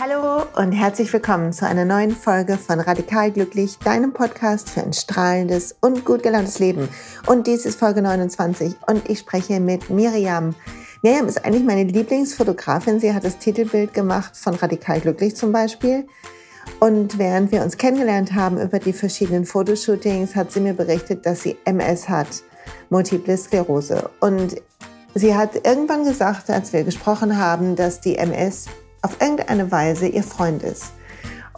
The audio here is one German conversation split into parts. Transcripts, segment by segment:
Hallo und herzlich willkommen zu einer neuen Folge von Radikal Glücklich, deinem Podcast für ein strahlendes und gut gelauntes Leben. Und dies ist Folge 29 und ich spreche mit Miriam. Miriam ist eigentlich meine Lieblingsfotografin. Sie hat das Titelbild gemacht von Radikal Glücklich zum Beispiel. Und während wir uns kennengelernt haben über die verschiedenen Fotoshootings, hat sie mir berichtet, dass sie MS hat, Multiple Sklerose. Und sie hat irgendwann gesagt, als wir gesprochen haben, dass die MS auf irgendeine Weise ihr Freund ist.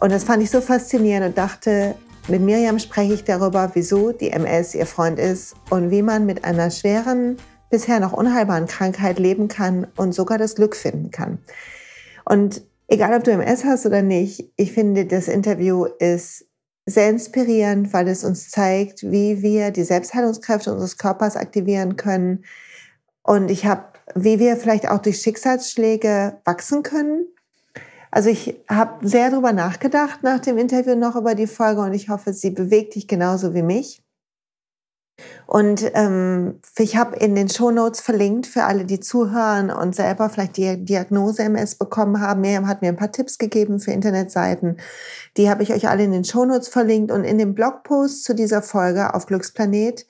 Und das fand ich so faszinierend und dachte, mit Miriam spreche ich darüber, wieso die MS ihr Freund ist und wie man mit einer schweren, bisher noch unheilbaren Krankheit leben kann und sogar das Glück finden kann. Und egal, ob du MS hast oder nicht, ich finde, das Interview ist sehr inspirierend, weil es uns zeigt, wie wir die Selbstheilungskräfte unseres Körpers aktivieren können. Und ich habe, wie wir vielleicht auch durch Schicksalsschläge wachsen können also ich habe sehr darüber nachgedacht nach dem Interview noch über die Folge und ich hoffe, sie bewegt dich genauso wie mich. Und ähm, ich habe in den Show Notes verlinkt für alle, die zuhören und selber vielleicht die Diagnose MS bekommen haben. Miriam hat mir ein paar Tipps gegeben für Internetseiten. Die habe ich euch alle in den Show Notes verlinkt. Und in dem Blogpost zu dieser Folge auf Glücksplanet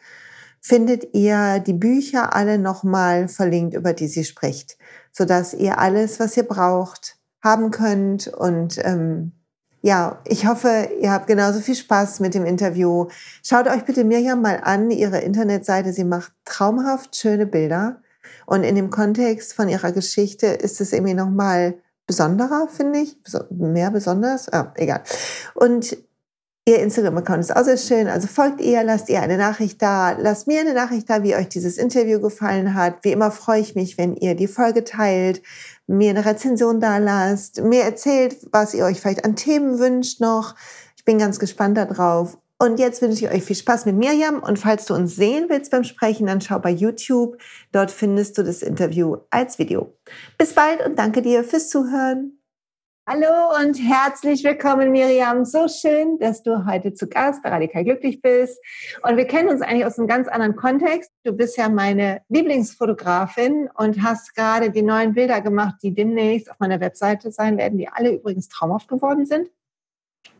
findet ihr die Bücher alle nochmal verlinkt, über die sie spricht, sodass ihr alles, was ihr braucht, haben könnt. Und ähm, ja, ich hoffe, ihr habt genauso viel Spaß mit dem Interview. Schaut euch bitte Mirjam mal an, ihre Internetseite. Sie macht traumhaft schöne Bilder. Und in dem Kontext von ihrer Geschichte ist es irgendwie nochmal besonderer, finde ich. Mehr besonders? Ah, egal. Und Ihr Instagram-Account ist auch sehr schön. Also folgt ihr, lasst ihr eine Nachricht da, lasst mir eine Nachricht da, wie euch dieses Interview gefallen hat. Wie immer freue ich mich, wenn ihr die Folge teilt, mir eine Rezension da lasst, mir erzählt, was ihr euch vielleicht an Themen wünscht noch. Ich bin ganz gespannt darauf. Und jetzt wünsche ich euch viel Spaß mit Mirjam. Und falls du uns sehen willst beim Sprechen, dann schau bei YouTube. Dort findest du das Interview als Video. Bis bald und danke dir fürs Zuhören. Hallo und herzlich willkommen, Miriam. So schön, dass du heute zu Gast bei Radikal Glücklich bist. Und wir kennen uns eigentlich aus einem ganz anderen Kontext. Du bist ja meine Lieblingsfotografin und hast gerade die neuen Bilder gemacht, die demnächst auf meiner Webseite sein werden, die alle übrigens traumhaft geworden sind.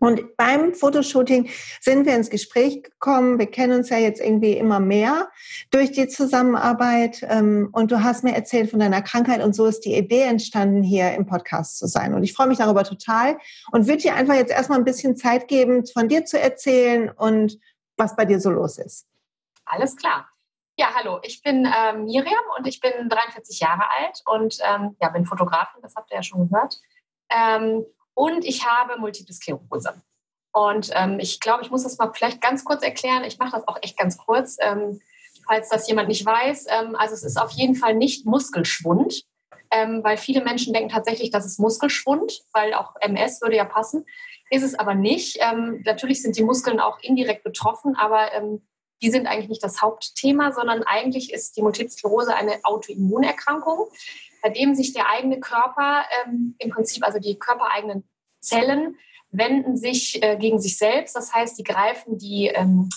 Und beim Fotoshooting sind wir ins Gespräch gekommen. Wir kennen uns ja jetzt irgendwie immer mehr durch die Zusammenarbeit. Ähm, und du hast mir erzählt von deiner Krankheit und so ist die Idee entstanden, hier im Podcast zu sein. Und ich freue mich darüber total und würde dir einfach jetzt erstmal ein bisschen Zeit geben, von dir zu erzählen und was bei dir so los ist. Alles klar. Ja, hallo, ich bin äh, Miriam und ich bin 43 Jahre alt und ähm, ja, bin Fotografin, das habt ihr ja schon gehört. Ähm, und ich habe Multiple Sklerose. Und ähm, ich glaube, ich muss das mal vielleicht ganz kurz erklären. Ich mache das auch echt ganz kurz, ähm, falls das jemand nicht weiß. Ähm, also es ist auf jeden Fall nicht Muskelschwund, ähm, weil viele Menschen denken tatsächlich, das ist Muskelschwund, weil auch MS würde ja passen. Ist es aber nicht. Ähm, natürlich sind die Muskeln auch indirekt betroffen, aber ähm, die sind eigentlich nicht das Hauptthema, sondern eigentlich ist die Multiple Sklerose eine Autoimmunerkrankung bei dem sich der eigene Körper ähm, im Prinzip, also die körpereigenen Zellen, wenden sich äh, gegen sich selbst. Das heißt, die greifen die ähm,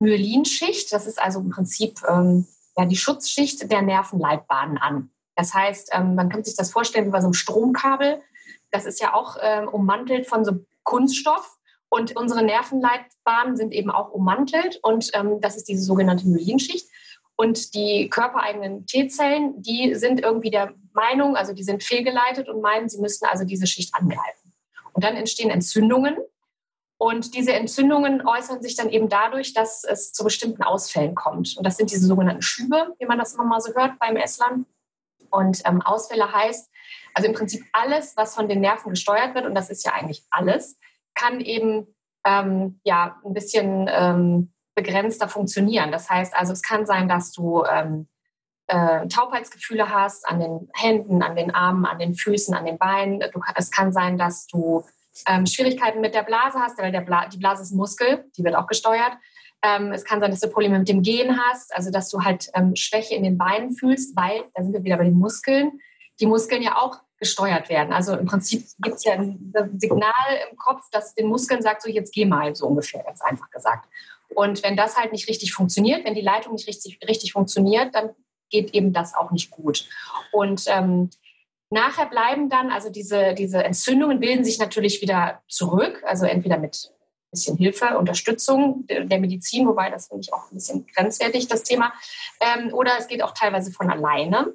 Myelinschicht, das ist also im Prinzip ähm, ja, die Schutzschicht der Nervenleitbahnen an. Das heißt, ähm, man kann sich das vorstellen wie bei so einem Stromkabel. Das ist ja auch ähm, ummantelt von so Kunststoff. Und unsere Nervenleitbahnen sind eben auch ummantelt. Und ähm, das ist diese sogenannte Myelinschicht. Und die körpereigenen T-Zellen, die sind irgendwie der Meinung, also die sind fehlgeleitet und meinen, sie müssten also diese Schicht angreifen. Und dann entstehen Entzündungen. Und diese Entzündungen äußern sich dann eben dadurch, dass es zu bestimmten Ausfällen kommt. Und das sind diese sogenannten Schübe, wie man das immer mal so hört beim Esslern. Und ähm, Ausfälle heißt, also im Prinzip alles, was von den Nerven gesteuert wird, und das ist ja eigentlich alles, kann eben ähm, ja ein bisschen ähm, begrenzter funktionieren. Das heißt also, es kann sein, dass du ähm, äh, Taubheitsgefühle hast an den Händen, an den Armen, an den Füßen, an den Beinen. Du, es kann sein, dass du ähm, Schwierigkeiten mit der Blase hast, weil Bla die Blase ist Muskel, die wird auch gesteuert. Ähm, es kann sein, dass du Probleme mit dem Gehen hast, also dass du halt ähm, Schwäche in den Beinen fühlst, weil, da sind wir wieder bei den Muskeln, die Muskeln ja auch gesteuert werden. Also im Prinzip gibt es ja ein Signal im Kopf, das den Muskeln sagt, so jetzt geh mal, so ungefähr, ganz einfach gesagt. Und wenn das halt nicht richtig funktioniert, wenn die Leitung nicht richtig, richtig funktioniert, dann geht eben das auch nicht gut. Und ähm, Nachher bleiben dann, also diese, diese Entzündungen bilden sich natürlich wieder zurück, also entweder mit ein bisschen Hilfe, Unterstützung der Medizin, wobei das finde ich auch ein bisschen grenzwertig, das Thema. Ähm, oder es geht auch teilweise von alleine.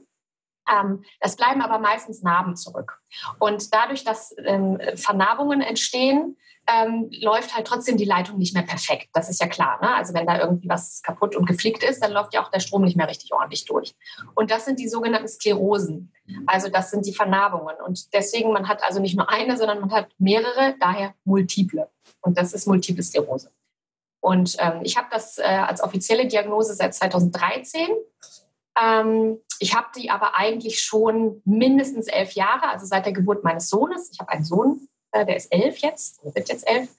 Ähm, das bleiben aber meistens Narben zurück. Und dadurch, dass ähm, Vernarbungen entstehen, ähm, läuft halt trotzdem die Leitung nicht mehr perfekt. Das ist ja klar. Ne? Also wenn da irgendwie was kaputt und geflickt ist, dann läuft ja auch der Strom nicht mehr richtig ordentlich durch. Und das sind die sogenannten Sklerosen. Also das sind die Vernarbungen. Und deswegen, man hat also nicht nur eine, sondern man hat mehrere, daher multiple. Und das ist Multiple Sklerose. Und ähm, ich habe das äh, als offizielle Diagnose seit 2013. Ähm, ich habe die aber eigentlich schon mindestens elf Jahre, also seit der Geburt meines Sohnes. Ich habe einen Sohn, der ist elf jetzt, wird jetzt elf.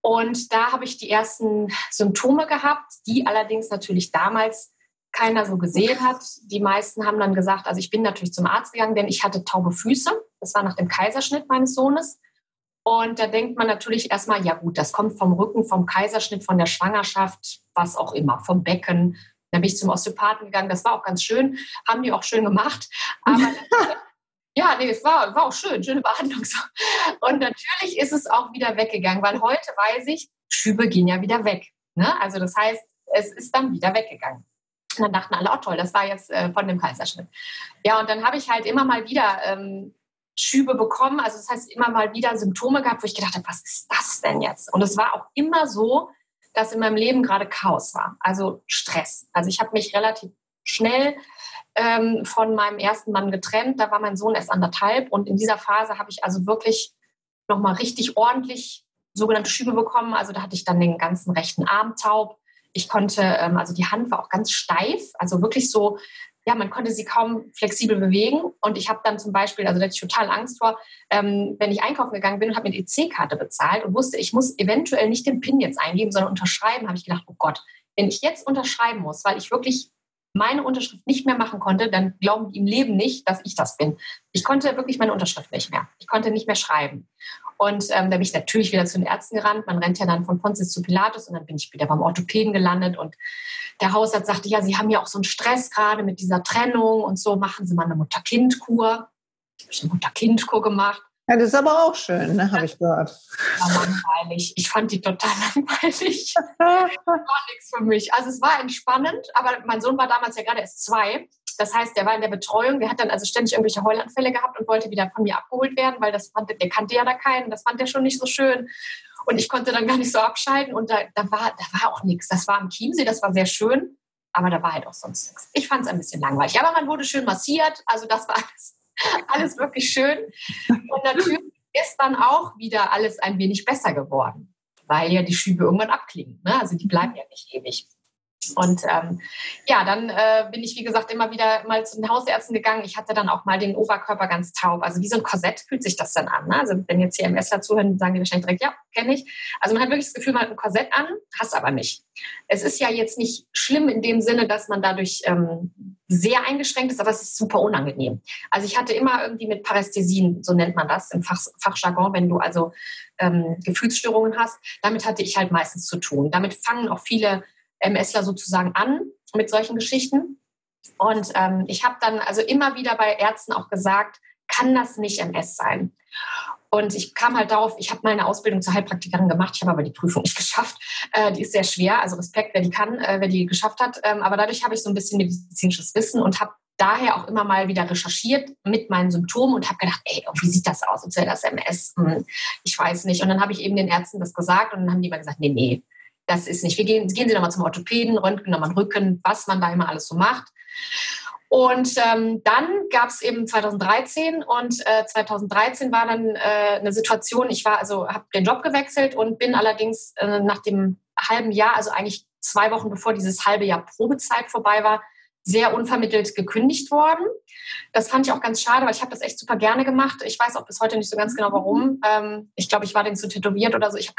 Und da habe ich die ersten Symptome gehabt, die allerdings natürlich damals keiner so gesehen hat. Die meisten haben dann gesagt, also ich bin natürlich zum Arzt gegangen, denn ich hatte taube Füße. Das war nach dem Kaiserschnitt meines Sohnes. Und da denkt man natürlich erstmal, ja gut, das kommt vom Rücken, vom Kaiserschnitt, von der Schwangerschaft, was auch immer, vom Becken. Dann bin ich zum Osteopathen gegangen, das war auch ganz schön, haben die auch schön gemacht. Aber ja, nee, es war, war auch schön, schöne Behandlung. Und natürlich ist es auch wieder weggegangen, weil heute weiß ich, Schübe gehen ja wieder weg. Ne? Also das heißt, es ist dann wieder weggegangen. Und dann dachten alle, oh toll, das war jetzt äh, von dem Kaiserschnitt. Ja, und dann habe ich halt immer mal wieder ähm, Schübe bekommen. Also das heißt, immer mal wieder Symptome gehabt, wo ich gedacht habe, was ist das denn jetzt? Und es war auch immer so, dass in meinem Leben gerade Chaos war, also Stress. Also ich habe mich relativ schnell ähm, von meinem ersten Mann getrennt. Da war mein Sohn erst anderthalb und in dieser Phase habe ich also wirklich nochmal richtig ordentlich sogenannte Schübe bekommen. Also da hatte ich dann den ganzen rechten Arm taub. Ich konnte, ähm, also die Hand war auch ganz steif, also wirklich so ja, man konnte sie kaum flexibel bewegen. Und ich habe dann zum Beispiel, also da hatte ich total Angst vor, ähm, wenn ich einkaufen gegangen bin und habe mir die EC-Karte bezahlt und wusste, ich muss eventuell nicht den PIN jetzt eingeben, sondern unterschreiben, habe ich gedacht, oh Gott, wenn ich jetzt unterschreiben muss, weil ich wirklich meine Unterschrift nicht mehr machen konnte, dann glauben die im Leben nicht, dass ich das bin. Ich konnte wirklich meine Unterschrift nicht mehr. Ich konnte nicht mehr schreiben. Und ähm, da bin ich natürlich wieder zu den Ärzten gerannt. Man rennt ja dann von Pontius zu Pilatus und dann bin ich wieder beim Orthopäden gelandet. Und der Hausarzt sagte, ja, Sie haben ja auch so einen Stress gerade mit dieser Trennung und so, machen Sie mal eine Mutter-Kind-Kur. Habe ich eine Mutter-Kind-Kur gemacht. Ja, das ist aber auch schön, ne, habe ich gehört. War langweilig. Ich fand die total langweilig. war nichts für mich. Also es war entspannend, aber mein Sohn war damals ja gerade erst zwei. Das heißt, der war in der Betreuung, der hat dann also ständig irgendwelche Heulanfälle gehabt und wollte wieder von mir abgeholt werden, weil das fand, der kannte ja da keinen, das fand er schon nicht so schön. Und ich konnte dann gar nicht so abschalten und da, da, war, da war auch nichts. Das war am Chiemsee, das war sehr schön, aber da war halt auch sonst nichts. Ich fand es ein bisschen langweilig. Aber man wurde schön massiert, also das war alles alles wirklich schön. Und natürlich ist dann auch wieder alles ein wenig besser geworden, weil ja die Schübe irgendwann abklingen. Ne? Also die bleiben ja nicht ewig. Und ähm, ja, dann äh, bin ich, wie gesagt, immer wieder mal zu den Hausärzten gegangen. Ich hatte dann auch mal den Oberkörper ganz taub. Also wie so ein Korsett fühlt sich das dann an. Ne? Also wenn jetzt hier MSler zuhören, sagen die wahrscheinlich direkt, ja, kenne ich. Also man hat wirklich das Gefühl, man hat ein Korsett an, hast aber nicht. Es ist ja jetzt nicht schlimm in dem Sinne, dass man dadurch ähm, sehr eingeschränkt ist, aber es ist super unangenehm. Also ich hatte immer irgendwie mit Parästhesien, so nennt man das im Fach, Fachjargon, wenn du also ähm, Gefühlsstörungen hast. Damit hatte ich halt meistens zu tun. Damit fangen auch viele MSler sozusagen an mit solchen Geschichten. Und ähm, ich habe dann also immer wieder bei Ärzten auch gesagt, kann das nicht MS sein? Und ich kam halt darauf, ich habe mal eine Ausbildung zur Heilpraktikerin gemacht, ich habe aber die Prüfung nicht geschafft. Äh, die ist sehr schwer, also Respekt, wer die kann, äh, wer die geschafft hat. Ähm, aber dadurch habe ich so ein bisschen medizinisches Wissen und habe daher auch immer mal wieder recherchiert mit meinen Symptomen und habe gedacht, ey, wie sieht das aus? Als wäre das MS? Hm, ich weiß nicht. Und dann habe ich eben den Ärzten das gesagt und dann haben die immer gesagt, nee, nee, das ist nicht. Wir gehen, gehen Sie nochmal zum Orthopäden, röntgen nochmal den Rücken, was man da immer alles so macht. Und ähm, dann gab es eben 2013 und äh, 2013 war dann äh, eine Situation, ich war also, habe den Job gewechselt und bin allerdings äh, nach dem halben Jahr, also eigentlich zwei Wochen bevor dieses halbe Jahr Probezeit vorbei war, sehr unvermittelt gekündigt worden. Das fand ich auch ganz schade, weil ich habe das echt super gerne gemacht. Ich weiß auch bis heute nicht so ganz genau warum. Ähm, ich glaube, ich war den zu tätowiert oder so. Ich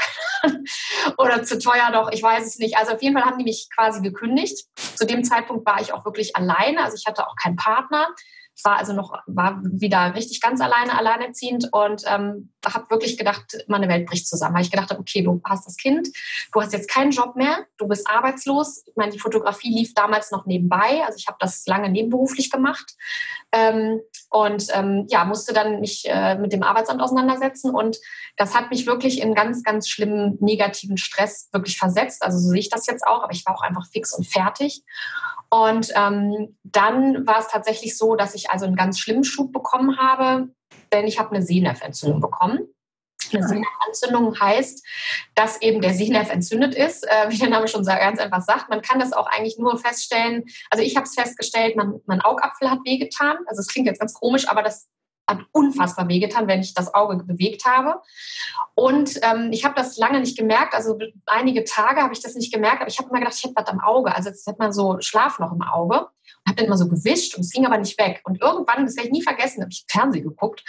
oder zu teuer doch. Ich weiß es nicht. Also auf jeden Fall haben die mich quasi gekündigt. Zu dem Zeitpunkt war ich auch wirklich alleine. Also ich hatte auch keinen Partner. Ich war also noch, war wieder richtig ganz alleine, alleinerziehend und ähm, habe wirklich gedacht, meine Welt bricht zusammen. Weil ich gedacht habe, okay, du hast das Kind, du hast jetzt keinen Job mehr, du bist arbeitslos. Ich meine, die Fotografie lief damals noch nebenbei, also ich habe das lange nebenberuflich gemacht ähm, und ähm, ja, musste dann mich äh, mit dem Arbeitsamt auseinandersetzen und das hat mich wirklich in ganz, ganz schlimmen negativen Stress wirklich versetzt. Also so sehe ich das jetzt auch, aber ich war auch einfach fix und fertig. Und ähm, dann war es tatsächlich so, dass ich also einen ganz schlimmen Schub bekommen habe, denn ich habe eine Sehnerventzündung bekommen. Eine Sehnerventzündung heißt, dass eben der Sehnerv entzündet ist, äh, wie der Name schon ganz einfach sagt. Man kann das auch eigentlich nur feststellen. Also ich habe es festgestellt, mein, mein Augapfel hat wehgetan. Also es klingt jetzt ganz komisch, aber das hat unfassbar wehgetan, wenn ich das Auge bewegt habe. Und ähm, ich habe das lange nicht gemerkt. Also einige Tage habe ich das nicht gemerkt, aber ich habe immer gedacht, ich hätte was am Auge. Also jetzt hat man so Schlaf noch im Auge. Und habe dann immer so gewischt und es ging aber nicht weg. Und irgendwann, das werde ich nie vergessen, habe ich Fernsehen geguckt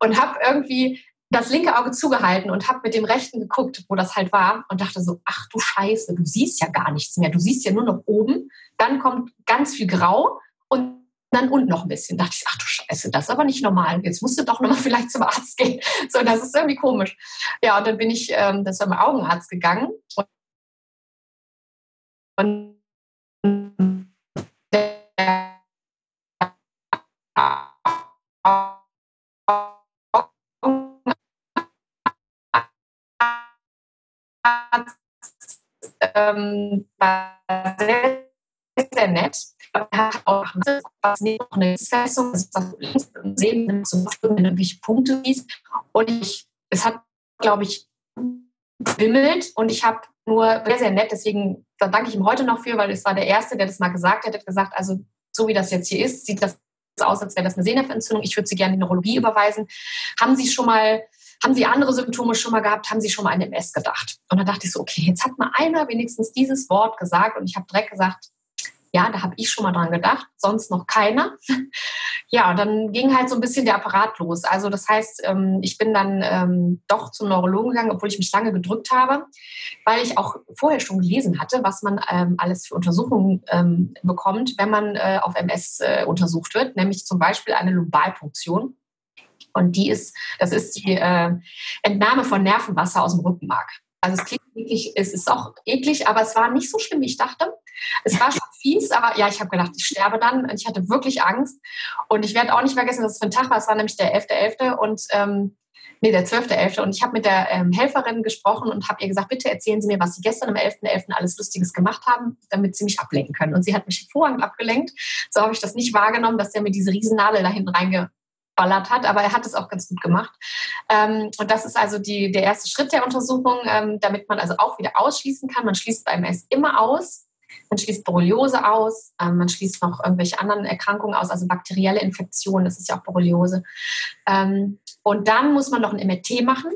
und habe irgendwie das linke Auge zugehalten und habe mit dem rechten geguckt, wo das halt war und dachte so, ach du Scheiße, du siehst ja gar nichts mehr. Du siehst ja nur noch oben. Dann kommt ganz viel Grau und dann und noch ein bisschen. Da dachte ich, ach du Scheiße, das ist aber nicht normal. Jetzt musst du doch nochmal vielleicht zum Arzt gehen. So, das ist irgendwie komisch. Ja, und dann bin ich ähm, das zum Augenarzt gegangen. Und der ähm, war sehr, sehr nett hat auch was noch eine Fessung, was sehen, so irgendwelche Punkte siehst. Und ich, es hat, glaube ich, bimmelt und ich habe nur sehr, sehr nett, deswegen da danke ich ihm heute noch für, weil es war der Erste, der das mal gesagt hat, hat gesagt, also so wie das jetzt hier ist, sieht das aus, als wäre das eine Sehnerventzündung. Ich würde Sie gerne in die Neurologie überweisen. Haben Sie schon mal, haben Sie andere Symptome schon mal gehabt? Haben Sie schon mal an MS gedacht? Und dann dachte ich so, okay, jetzt hat mal einer wenigstens dieses Wort gesagt und ich habe direkt gesagt, ja, da habe ich schon mal dran gedacht, sonst noch keiner. Ja, dann ging halt so ein bisschen der Apparat los. Also das heißt, ähm, ich bin dann ähm, doch zum Neurologen gegangen, obwohl ich mich lange gedrückt habe, weil ich auch vorher schon gelesen hatte, was man ähm, alles für Untersuchungen bekommt, wenn man äh, auf MS äh, untersucht wird, nämlich zum Beispiel eine Lumbalpunktion. Und die ist, das ist die äh, Entnahme von Nervenwasser aus dem Rückenmark. Also es klingt wirklich, es ist auch eklig, aber es war nicht so schlimm, wie ich dachte. Es war schon fies, aber ja, ich habe gedacht, ich sterbe dann. Und ich hatte wirklich Angst. Und ich werde auch nicht vergessen, dass es für ein Tag war. Es war nämlich der 11.11. .11. und ähm, nee, der 12.11. Und ich habe mit der ähm, Helferin gesprochen und habe ihr gesagt, bitte erzählen Sie mir, was Sie gestern am 11.11. .11. alles Lustiges gemacht haben, damit Sie mich ablenken können. Und sie hat mich hervorragend abgelenkt. So habe ich das nicht wahrgenommen, dass der mir diese Riesennadel da hinten reinge geballert hat, aber er hat es auch ganz gut gemacht. Ähm, und das ist also die, der erste Schritt der Untersuchung, ähm, damit man also auch wieder ausschließen kann. Man schließt beim MS immer aus. Man schließt Borreliose aus, ähm, man schließt noch irgendwelche anderen Erkrankungen aus, also bakterielle Infektionen, das ist ja auch Borreliose. Ähm, und dann muss man noch ein MRT machen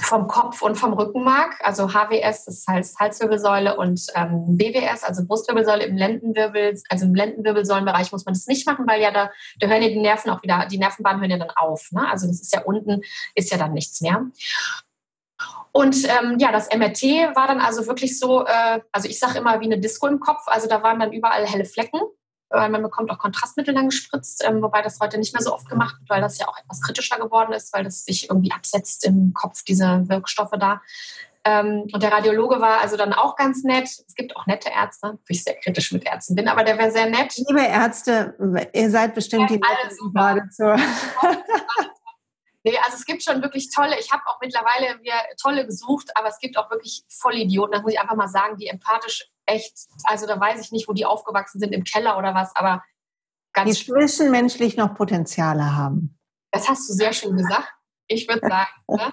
vom Kopf und vom Rückenmark, also HWS, das heißt Halswirbelsäule und ähm, BWS, also Brustwirbelsäule im Lendenwirbel, also im Lendenwirbelsäulenbereich muss man das nicht machen, weil ja da, da hören ja die Nerven auch wieder, die Nervenbahnen hören ja dann auf. Ne? Also das ist ja unten, ist ja dann nichts mehr. Und ähm, ja, das MRT war dann also wirklich so, äh, also ich sage immer wie eine Disco im Kopf, also da waren dann überall helle Flecken weil man bekommt auch Kontrastmittel dann gespritzt, ähm, wobei das heute nicht mehr so oft gemacht wird, weil das ja auch etwas kritischer geworden ist, weil das sich irgendwie absetzt im Kopf, diese Wirkstoffe da. Ähm, und der Radiologe war also dann auch ganz nett. Es gibt auch nette Ärzte, wo ich sehr kritisch mit Ärzten bin, aber der wäre sehr nett. Liebe Ärzte, ihr seid bestimmt ja, die Netten gerade zur. Nee, also es gibt schon wirklich tolle, ich habe auch mittlerweile mir tolle gesucht, aber es gibt auch wirklich Vollidioten, das muss ich einfach mal sagen, die empathisch echt, also da weiß ich nicht, wo die aufgewachsen sind, im Keller oder was, aber ganz. Die zwischenmenschlich noch Potenziale haben. Das hast du sehr schön gesagt. Ich würde sagen, ne?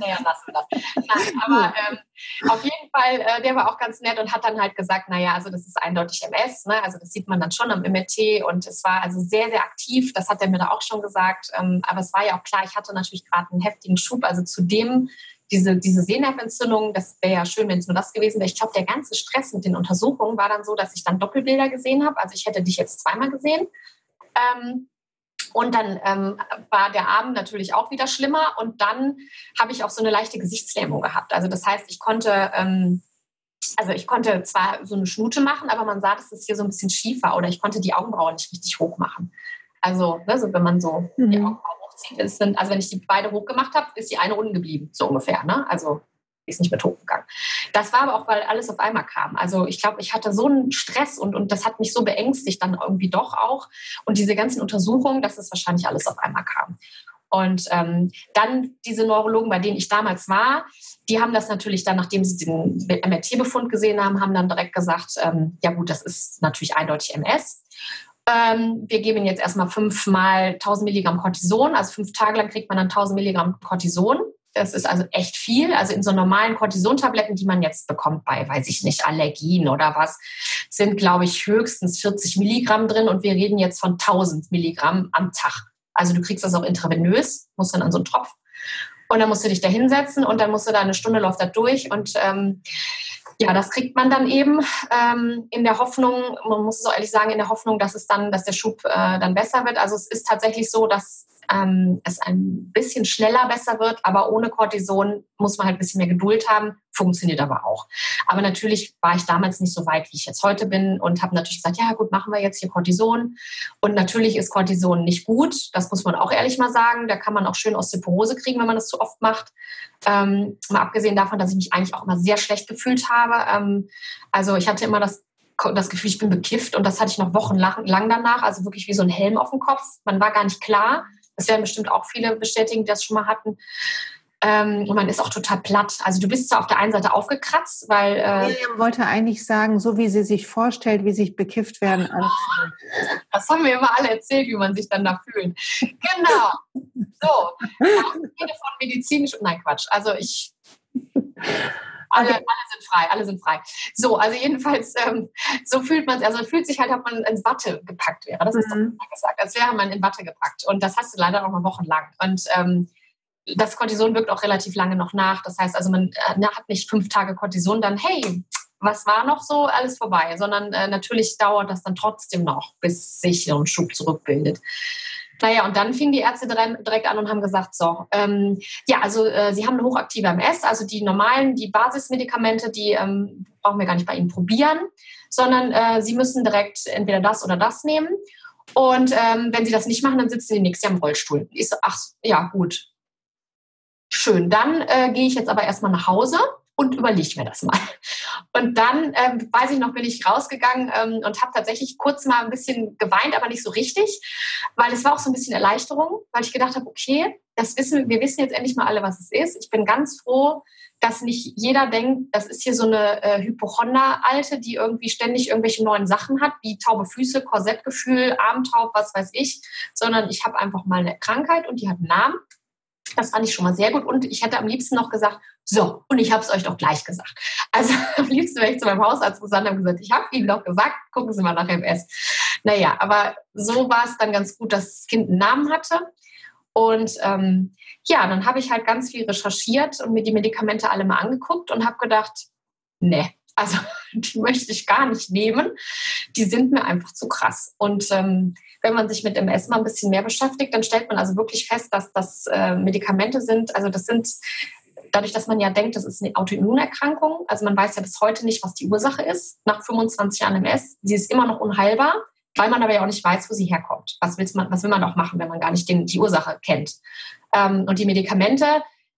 naja, lassen wir das. Nein, aber ähm, auf jeden Fall, äh, der war auch ganz nett und hat dann halt gesagt, naja, also das ist eindeutig MS, ne? also das sieht man dann schon am MRT und es war also sehr, sehr aktiv, das hat er mir da auch schon gesagt, ähm, aber es war ja auch klar, ich hatte natürlich gerade einen heftigen Schub, also zu dem, diese, diese Sehnerventzündung, das wäre ja schön, wenn es nur das gewesen wäre. Ich glaube, der ganze Stress mit den Untersuchungen war dann so, dass ich dann Doppelbilder gesehen habe. Also ich hätte dich jetzt zweimal gesehen. Ähm, und dann ähm, war der Abend natürlich auch wieder schlimmer. Und dann habe ich auch so eine leichte Gesichtslähmung gehabt. Also das heißt, ich konnte, ähm, also ich konnte zwar so eine Schnute machen, aber man sah, dass es hier so ein bisschen schief war. Oder ich konnte die Augenbrauen nicht richtig hoch machen. Also, ne, so, wenn man so mhm. die Augen ist sind, also wenn ich die beide hochgemacht habe, ist die eine unten geblieben, so ungefähr. Ne? Also ist nicht mehr hochgegangen. Das war aber auch, weil alles auf einmal kam. Also ich glaube, ich hatte so einen Stress und, und das hat mich so beängstigt dann irgendwie doch auch. Und diese ganzen Untersuchungen, dass es wahrscheinlich alles auf einmal kam. Und ähm, dann diese Neurologen, bei denen ich damals war, die haben das natürlich dann, nachdem sie den MRT-Befund gesehen haben, haben dann direkt gesagt, ähm, ja gut, das ist natürlich eindeutig MS. Ähm, wir geben jetzt erstmal fünfmal 1000 Milligramm Cortison, also fünf Tage lang kriegt man dann 1000 Milligramm Cortison. Das ist also echt viel. Also in so normalen Cortisontabletten, die man jetzt bekommt bei, weiß ich nicht, Allergien oder was, sind, glaube ich, höchstens 40 Milligramm drin und wir reden jetzt von 1000 Milligramm am Tag. Also du kriegst das auch intravenös, musst dann an so einen Tropf. Und dann musst du dich da hinsetzen und dann musst du da eine Stunde läuft da durch und ähm, ja, das kriegt man dann eben ähm, in der Hoffnung, man muss es auch ehrlich sagen, in der Hoffnung, dass es dann, dass der Schub äh, dann besser wird. Also es ist tatsächlich so, dass ähm, es ein bisschen schneller besser wird, aber ohne Cortison muss man halt ein bisschen mehr Geduld haben, funktioniert aber auch. Aber natürlich war ich damals nicht so weit, wie ich jetzt heute bin und habe natürlich gesagt, ja gut, machen wir jetzt hier Cortison. Und natürlich ist Cortison nicht gut, das muss man auch ehrlich mal sagen. Da kann man auch schön Osteoporose kriegen, wenn man das zu oft macht. Ähm, mal abgesehen davon, dass ich mich eigentlich auch immer sehr schlecht gefühlt habe. Ähm, also ich hatte immer das das Gefühl, ich bin bekifft und das hatte ich noch wochenlang danach, also wirklich wie so ein Helm auf dem Kopf. Man war gar nicht klar. Das werden bestimmt auch viele bestätigen, die das schon mal hatten. Ähm, und man ist auch total platt. Also du bist zwar auf der einen Seite aufgekratzt, weil... Äh, Miriam wollte eigentlich sagen, so wie sie sich vorstellt, wie sich bekifft werden anfühlt. Das haben mir immer alle erzählt, wie man sich dann da fühlt. Genau. So. Rede von medizinisch... Nein, Quatsch. Also ich... Alle, alle, sind frei, alle sind frei. So, also jedenfalls, ähm, so fühlt man es, also man fühlt sich halt, als ob man in Watte gepackt wäre. Das ist mhm. doch gesagt, als wäre man in Watte gepackt. Und das hast du leider auch mal wochenlang. Und ähm, das Cortison wirkt auch relativ lange noch nach. Das heißt also, man äh, hat nicht fünf Tage Cortison, dann, hey, was war noch so, alles vorbei, sondern äh, natürlich dauert das dann trotzdem noch, bis sich so ein Schub zurückbildet. Naja, und dann fingen die Ärzte direkt an und haben gesagt, so, ähm, ja, also äh, sie haben eine hochaktive MS, also die normalen, die Basismedikamente, die ähm, brauchen wir gar nicht bei ihnen probieren, sondern äh, sie müssen direkt entweder das oder das nehmen. Und ähm, wenn sie das nicht machen, dann sitzen sie nächstes Jahr im Rollstuhl. Ich so, ach, ja, gut. Schön, dann äh, gehe ich jetzt aber erstmal nach Hause und überlege mir das mal. Und dann, ähm, weiß ich noch, bin ich rausgegangen ähm, und habe tatsächlich kurz mal ein bisschen geweint, aber nicht so richtig, weil es war auch so ein bisschen Erleichterung, weil ich gedacht habe, okay, das wissen, wir wissen jetzt endlich mal alle, was es ist. Ich bin ganz froh, dass nicht jeder denkt, das ist hier so eine äh, Hypochonder-Alte, die irgendwie ständig irgendwelche neuen Sachen hat, wie taube Füße, Korsettgefühl, Armtaub, was weiß ich, sondern ich habe einfach mal eine Krankheit und die hat einen Namen das fand ich schon mal sehr gut. Und ich hätte am liebsten noch gesagt, so, und ich habe es euch doch gleich gesagt. Also am liebsten wäre ich zu meinem Hausarzt gesandt und gesagt, ich habe Ihnen doch gesagt, gucken Sie mal nach MS. Naja, aber so war es dann ganz gut, dass das Kind einen Namen hatte. Und ähm, ja, dann habe ich halt ganz viel recherchiert und mir die Medikamente alle mal angeguckt und habe gedacht, ne, also die möchte ich gar nicht nehmen. Die sind mir einfach zu krass. Und ähm, wenn man sich mit MS mal ein bisschen mehr beschäftigt, dann stellt man also wirklich fest, dass das äh, Medikamente sind. Also das sind dadurch, dass man ja denkt, das ist eine Autoimmunerkrankung. Also man weiß ja bis heute nicht, was die Ursache ist. Nach 25 Jahren MS, sie ist immer noch unheilbar, weil man aber ja auch nicht weiß, wo sie herkommt. Was, will man, was will man auch machen, wenn man gar nicht den, die Ursache kennt? Ähm, und die Medikamente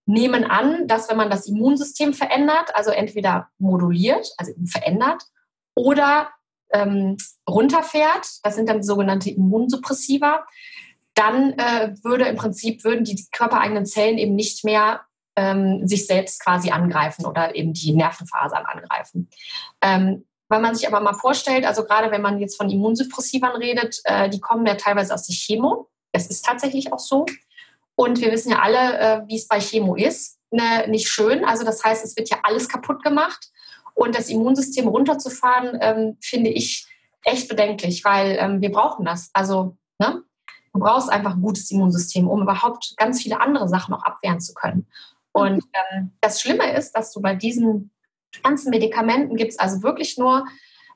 nehmen an, dass wenn man das Immunsystem verändert, also entweder moduliert, also verändert, oder ähm, runterfährt, das sind dann sogenannte Immunsuppressiva, dann äh, würde im Prinzip würden die körpereigenen Zellen eben nicht mehr ähm, sich selbst quasi angreifen oder eben die Nervenfasern angreifen. Ähm, weil man sich aber mal vorstellt, also gerade wenn man jetzt von Immunsuppressivern redet, äh, die kommen ja teilweise aus der Chemo. Es ist tatsächlich auch so. Und wir wissen ja alle, äh, wie es bei Chemo ist. Ne, nicht schön. Also das heißt, es wird ja alles kaputt gemacht. Und das Immunsystem runterzufahren, ähm, finde ich echt bedenklich, weil ähm, wir brauchen das. Also ne? du brauchst einfach ein gutes Immunsystem, um überhaupt ganz viele andere Sachen noch abwehren zu können. Und ähm, das Schlimme ist, dass du bei diesen ganzen Medikamenten gibt es also wirklich nur,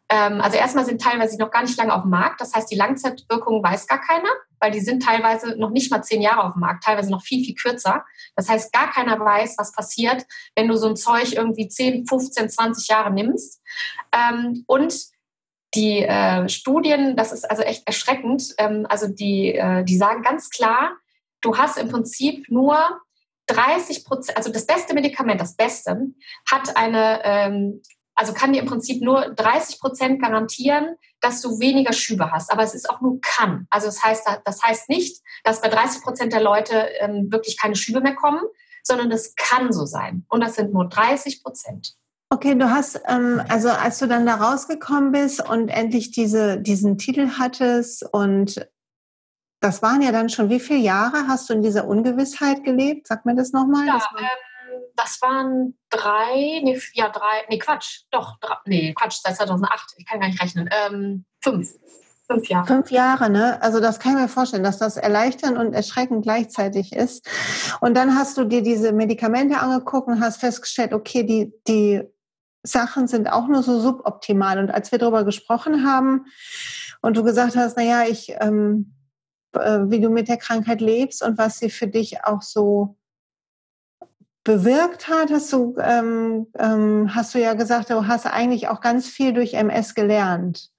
ähm, also erstmal sind teilweise noch gar nicht lange auf dem Markt. Das heißt, die Langzeitwirkung weiß gar keiner weil die sind teilweise noch nicht mal zehn Jahre auf dem Markt, teilweise noch viel, viel kürzer. Das heißt, gar keiner weiß, was passiert, wenn du so ein Zeug irgendwie 10, 15, 20 Jahre nimmst. Ähm, und die äh, Studien, das ist also echt erschreckend, ähm, also die, äh, die sagen ganz klar, du hast im Prinzip nur 30 Prozent, also das beste Medikament, das Beste, hat eine, ähm, also kann dir im Prinzip nur 30 Prozent garantieren, dass du weniger Schübe hast. Aber es ist auch nur kann. Also das heißt, das heißt nicht, dass bei 30 Prozent der Leute ähm, wirklich keine Schübe mehr kommen, sondern es kann so sein. Und das sind nur 30 Prozent. Okay, du hast, ähm, also als du dann da rausgekommen bist und endlich diese, diesen Titel hattest und das waren ja dann schon, wie viele Jahre hast du in dieser Ungewissheit gelebt? Sag mir das nochmal. Ja, das, war ähm, das waren drei, nee, ja, drei, nee, Quatsch, doch, drei, nee, Quatsch, seit 2008, ich kann gar nicht rechnen, ähm, fünf. Fünf Jahre. Fünf Jahre, ne? Also das kann ich mir vorstellen, dass das erleichternd und erschreckend gleichzeitig ist. Und dann hast du dir diese Medikamente angeguckt und hast festgestellt, okay, die, die Sachen sind auch nur so suboptimal. Und als wir darüber gesprochen haben und du gesagt hast, naja, ich, ähm, äh, wie du mit der Krankheit lebst und was sie für dich auch so bewirkt hat, hast du, ähm, ähm, hast du ja gesagt, du hast eigentlich auch ganz viel durch MS gelernt.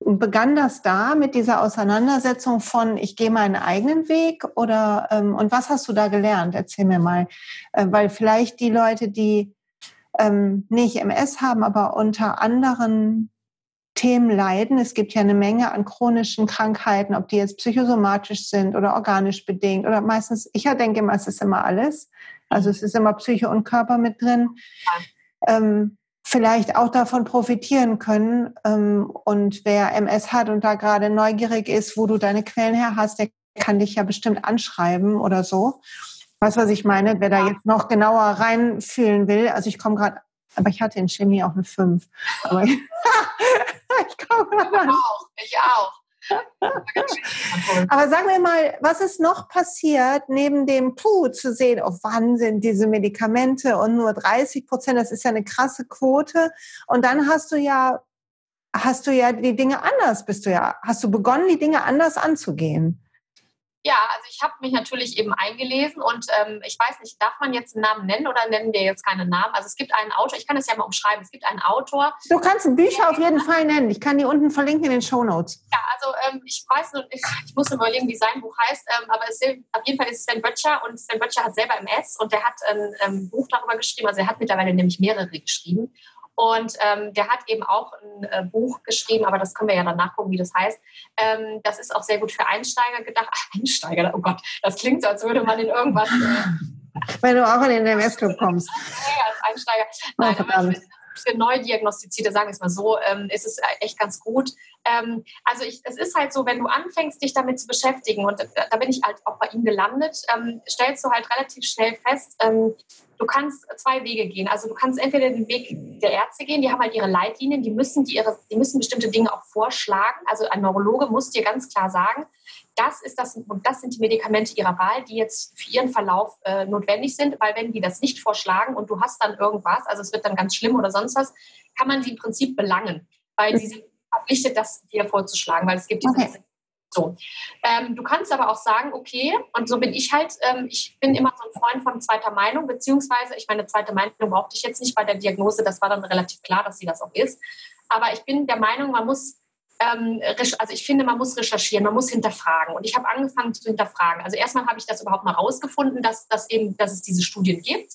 Und begann das da mit dieser Auseinandersetzung von, ich gehe meinen eigenen Weg oder ähm, und was hast du da gelernt? Erzähl mir mal, äh, weil vielleicht die Leute, die ähm, nicht MS haben, aber unter anderen Themen leiden. Es gibt ja eine Menge an chronischen Krankheiten, ob die jetzt psychosomatisch sind oder organisch bedingt oder meistens, ich denke immer, es ist immer alles. Also es ist immer Psyche und Körper mit drin. Ähm, vielleicht auch davon profitieren können. Ähm, und wer MS hat und da gerade neugierig ist, wo du deine Quellen her hast, der kann dich ja bestimmt anschreiben oder so. Weißt was ich meine? Wer da jetzt noch genauer reinfühlen will, also ich komme gerade, aber ich hatte in Chemie auch eine 5. Aber ich komme gerade auch, ich auch. Aber sagen wir mal, was ist noch passiert, neben dem Puh zu sehen, oh, wann sind diese Medikamente und nur 30 Prozent, das ist ja eine krasse Quote. Und dann hast du ja, hast du ja die Dinge anders, bist du ja, hast du begonnen, die Dinge anders anzugehen. Ja, also ich habe mich natürlich eben eingelesen und ähm, ich weiß nicht, darf man jetzt einen Namen nennen oder nennen wir jetzt keinen Namen? Also es gibt einen Autor, ich kann das ja mal umschreiben, es gibt einen Autor. Du kannst Bücher auf jeden Fall nennen. Ich kann die unten verlinken in den Show Notes. Ja, also ähm, ich weiß nur, ich, ich muss überlegen, wie sein Buch heißt, ähm, aber es, auf jeden Fall ist Sven Böttcher und Sven Böttcher hat selber MS und der hat ein ähm, Buch darüber geschrieben, also er hat mittlerweile nämlich mehrere geschrieben. Und ähm, der hat eben auch ein äh, Buch geschrieben, aber das können wir ja dann nachgucken, wie das heißt. Ähm, das ist auch sehr gut für Einsteiger gedacht. Ach, Einsteiger, oh Gott, das klingt so, als würde man in irgendwas. Äh, Wenn du auch in den MS-Club kommst. Ja, als Einsteiger. Nein, oh, aber für Neudiagnostizierte, sagen wir es mal so, ähm, ist es echt ganz gut. Ähm, also ich, es ist halt so, wenn du anfängst, dich damit zu beschäftigen, und da, da bin ich halt auch bei ihm gelandet, ähm, stellst du halt relativ schnell fest, ähm, du kannst zwei Wege gehen. Also du kannst entweder den Weg der Ärzte gehen, die haben halt ihre Leitlinien, die müssen, die, ihre, die müssen bestimmte Dinge auch vorschlagen. Also ein Neurologe muss dir ganz klar sagen, das ist das und das sind die Medikamente ihrer Wahl, die jetzt für ihren Verlauf äh, notwendig sind, weil wenn die das nicht vorschlagen und du hast dann irgendwas, also es wird dann ganz schlimm oder sonst was, kann man sie im Prinzip belangen, weil sie sind verpflichtet, das dir vorzuschlagen, weil es gibt diese okay. So. Ähm, du kannst aber auch sagen, okay, und so bin ich halt, ähm, ich bin immer so ein Freund von zweiter Meinung, beziehungsweise, ich meine, zweite Meinung brauchte ich jetzt nicht bei der Diagnose, das war dann relativ klar, dass sie das auch ist. Aber ich bin der Meinung, man muss, also ich finde, man muss recherchieren, man muss hinterfragen. Und ich habe angefangen zu hinterfragen. Also erstmal habe ich das überhaupt mal rausgefunden, dass, dass, eben, dass es diese Studien gibt.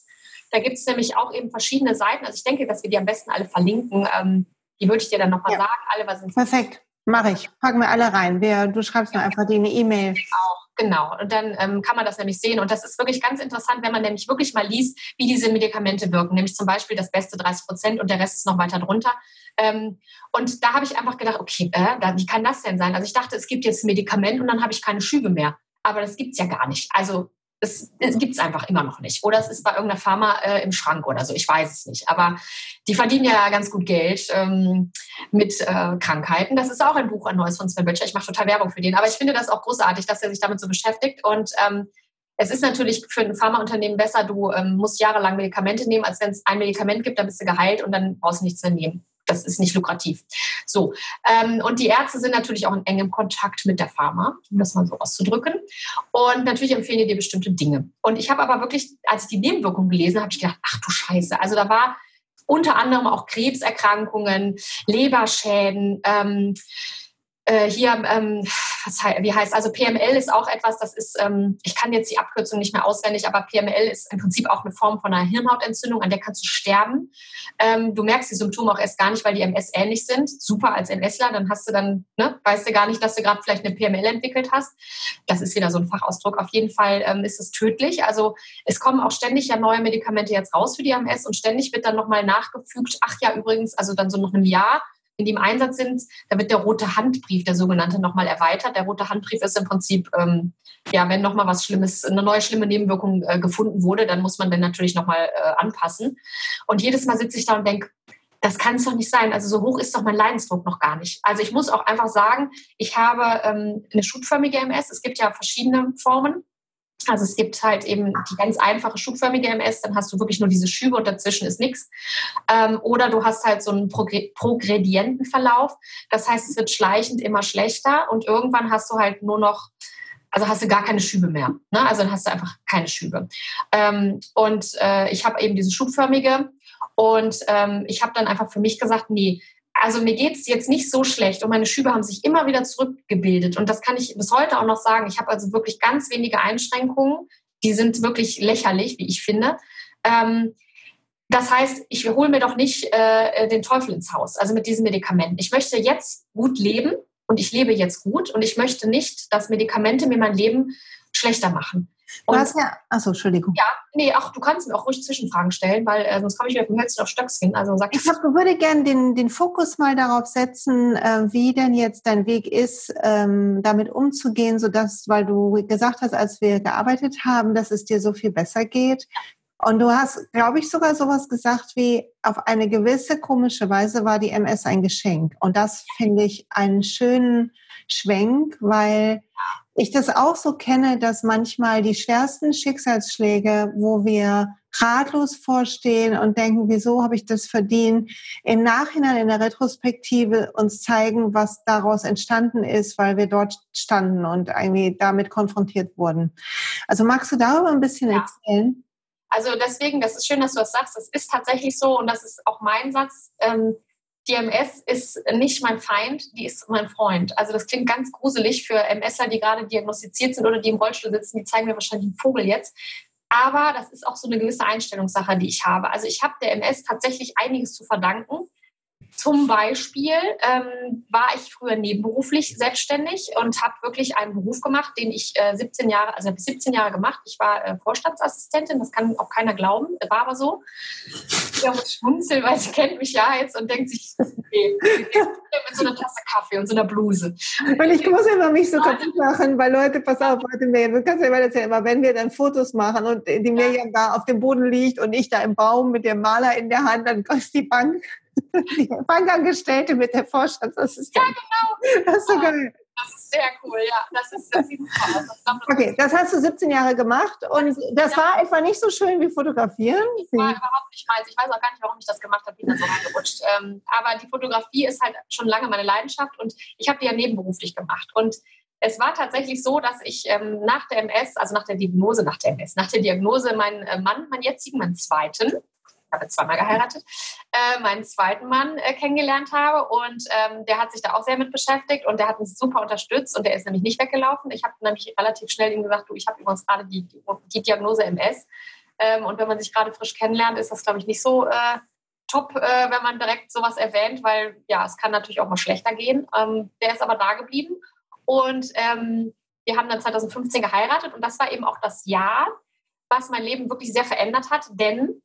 Da gibt es nämlich auch eben verschiedene Seiten. Also ich denke, dass wir die am besten alle verlinken. Ähm, die würde ich dir dann nochmal ja. sagen. Alle, was sind Perfekt. Mache ich. Packen wir alle rein. Wer, du schreibst mir einfach die eine E-Mail. Auch, genau. Und dann ähm, kann man das nämlich sehen. Und das ist wirklich ganz interessant, wenn man nämlich wirklich mal liest, wie diese Medikamente wirken. Nämlich zum Beispiel das beste 30 Prozent und der Rest ist noch weiter drunter. Ähm, und da habe ich einfach gedacht, okay, äh, wie kann das denn sein? Also ich dachte, es gibt jetzt ein Medikament und dann habe ich keine Schübe mehr. Aber das gibt es ja gar nicht. Also es, es gibt es einfach immer noch nicht. Oder es ist bei irgendeiner Pharma äh, im Schrank oder so. Ich weiß es nicht. Aber die verdienen ja ganz gut Geld ähm, mit äh, Krankheiten. Das ist auch ein Buch, ein neues von Sven Böttcher. Ich mache total Werbung für den. Aber ich finde das auch großartig, dass er sich damit so beschäftigt. Und ähm, es ist natürlich für ein Pharmaunternehmen besser, du ähm, musst jahrelang Medikamente nehmen, als wenn es ein Medikament gibt, dann bist du geheilt und dann brauchst du nichts mehr nehmen das ist nicht lukrativ. So, ähm, und die Ärzte sind natürlich auch in engem Kontakt mit der Pharma, um das mal so auszudrücken. Und natürlich empfehlen die dir bestimmte Dinge. Und ich habe aber wirklich, als ich die Nebenwirkungen gelesen habe, ich gedacht, ach du Scheiße. Also da war unter anderem auch Krebserkrankungen, Leberschäden. Ähm, äh, hier, ähm, was, wie heißt, also PML ist auch etwas, das ist, ähm, ich kann jetzt die Abkürzung nicht mehr auswendig, aber PML ist im Prinzip auch eine Form von einer Hirnhautentzündung, an der kannst du sterben. Ähm, du merkst die Symptome auch erst gar nicht, weil die MS ähnlich sind. Super als MSler, dann hast du dann, ne, weißt du gar nicht, dass du gerade vielleicht eine PML entwickelt hast. Das ist wieder so ein Fachausdruck. Auf jeden Fall ähm, ist es tödlich. Also es kommen auch ständig ja neue Medikamente jetzt raus für die MS und ständig wird dann nochmal nachgefügt. Ach ja, übrigens, also dann so noch ein Jahr in die im Einsatz sind, da wird der rote Handbrief, der sogenannte, nochmal erweitert. Der rote Handbrief ist im Prinzip, ähm, ja, wenn nochmal was Schlimmes, eine neue schlimme Nebenwirkung äh, gefunden wurde, dann muss man den natürlich nochmal äh, anpassen. Und jedes Mal sitze ich da und denke, das kann es doch nicht sein. Also so hoch ist doch mein Leidensdruck noch gar nicht. Also ich muss auch einfach sagen, ich habe ähm, eine schubförmige MS. Es gibt ja verschiedene Formen. Also es gibt halt eben die ganz einfache schubförmige MS, dann hast du wirklich nur diese Schübe und dazwischen ist nichts. Ähm, oder du hast halt so einen Progredientenverlauf. Das heißt, es wird schleichend immer schlechter und irgendwann hast du halt nur noch, also hast du gar keine Schübe mehr. Ne? Also dann hast du einfach keine Schübe. Ähm, und äh, ich habe eben diese schubförmige und ähm, ich habe dann einfach für mich gesagt, nee, also mir geht es jetzt nicht so schlecht und meine Schübe haben sich immer wieder zurückgebildet. Und das kann ich bis heute auch noch sagen. Ich habe also wirklich ganz wenige Einschränkungen. Die sind wirklich lächerlich, wie ich finde. Ähm, das heißt, ich hole mir doch nicht äh, den Teufel ins Haus, also mit diesen Medikamenten. Ich möchte jetzt gut leben und ich lebe jetzt gut und ich möchte nicht, dass Medikamente mir mein Leben schlechter machen. Du hast ja, achso, Entschuldigung. Ja, nee, ach, du kannst mir auch ruhig Zwischenfragen stellen, weil äh, sonst komme ich wieder vom Hölzchen auf Stöckchen. Also sag ich glaube, würde gerne den, den Fokus mal darauf setzen, äh, wie denn jetzt dein Weg ist, ähm, damit umzugehen, sodass, weil du gesagt hast, als wir gearbeitet haben, dass es dir so viel besser geht. Und du hast, glaube ich, sogar sowas gesagt wie, auf eine gewisse komische Weise war die MS ein Geschenk. Und das finde ich einen schönen Schwenk, weil ich das auch so kenne, dass manchmal die schwersten Schicksalsschläge, wo wir ratlos vorstehen und denken, wieso habe ich das verdient, im Nachhinein in der Retrospektive uns zeigen, was daraus entstanden ist, weil wir dort standen und irgendwie damit konfrontiert wurden. Also magst du darüber ein bisschen ja. erzählen? Also deswegen, das ist schön, dass du das sagst. Das ist tatsächlich so und das ist auch mein Satz. Ähm, die MS ist nicht mein Feind, die ist mein Freund. Also das klingt ganz gruselig für MSler, die gerade diagnostiziert sind oder die im Rollstuhl sitzen, die zeigen mir wahrscheinlich einen Vogel jetzt. Aber das ist auch so eine gewisse Einstellungssache, die ich habe. Also ich habe der MS tatsächlich einiges zu verdanken. Zum Beispiel ähm, war ich früher nebenberuflich selbstständig und habe wirklich einen Beruf gemacht, den ich äh, 17 Jahre, also habe 17 Jahre gemacht. Ich war äh, Vorstandsassistentin, das kann auch keiner glauben, war aber so. Ich muss schmunzeln, weil sie kennt mich ja jetzt und denkt sich, okay, mit so einer Tasse Kaffee und so einer Bluse. Und ich muss immer mich so kaputt machen, weil Leute, pass auf, Leute, du kannst ja immer erzählen, immer wenn wir dann Fotos machen und die Miriam da auf dem Boden liegt und ich da im Baum mit dem Maler in der Hand, dann kostet die Bank die Bankangestellte mit der Vorstandsassistentin. Ja, genau. Das ist so geil. Das ist sehr cool, ja. Das, ist, das sieht super aus. Okay, das hast du 17 Jahre gemacht und das ja. war etwa nicht so schön wie fotografieren. Das war überhaupt nicht meins. Ich weiß auch gar nicht, warum ich das gemacht habe, bin da so reingerutscht. Ähm, aber die Fotografie ist halt schon lange meine Leidenschaft und ich habe die ja nebenberuflich gemacht. Und es war tatsächlich so, dass ich ähm, nach der MS, also nach der Diagnose, nach der MS, nach der Diagnose meinen äh, Mann, meinen jetzigen, meinen zweiten, habe zweimal geheiratet, äh, meinen zweiten Mann äh, kennengelernt habe. Und ähm, der hat sich da auch sehr mit beschäftigt und der hat mich super unterstützt und der ist nämlich nicht weggelaufen. Ich habe nämlich relativ schnell ihm gesagt, du, ich habe übrigens gerade die, die, die, Diagnose MS. Ähm, und wenn man sich gerade frisch kennenlernt, ist das, glaube ich, nicht so äh, top, äh, wenn man direkt sowas erwähnt, weil ja, es kann natürlich auch mal schlechter gehen. Ähm, der ist aber da geblieben. Und ähm, wir haben dann 2015 geheiratet und das war eben auch das Jahr, was mein Leben wirklich sehr verändert hat, denn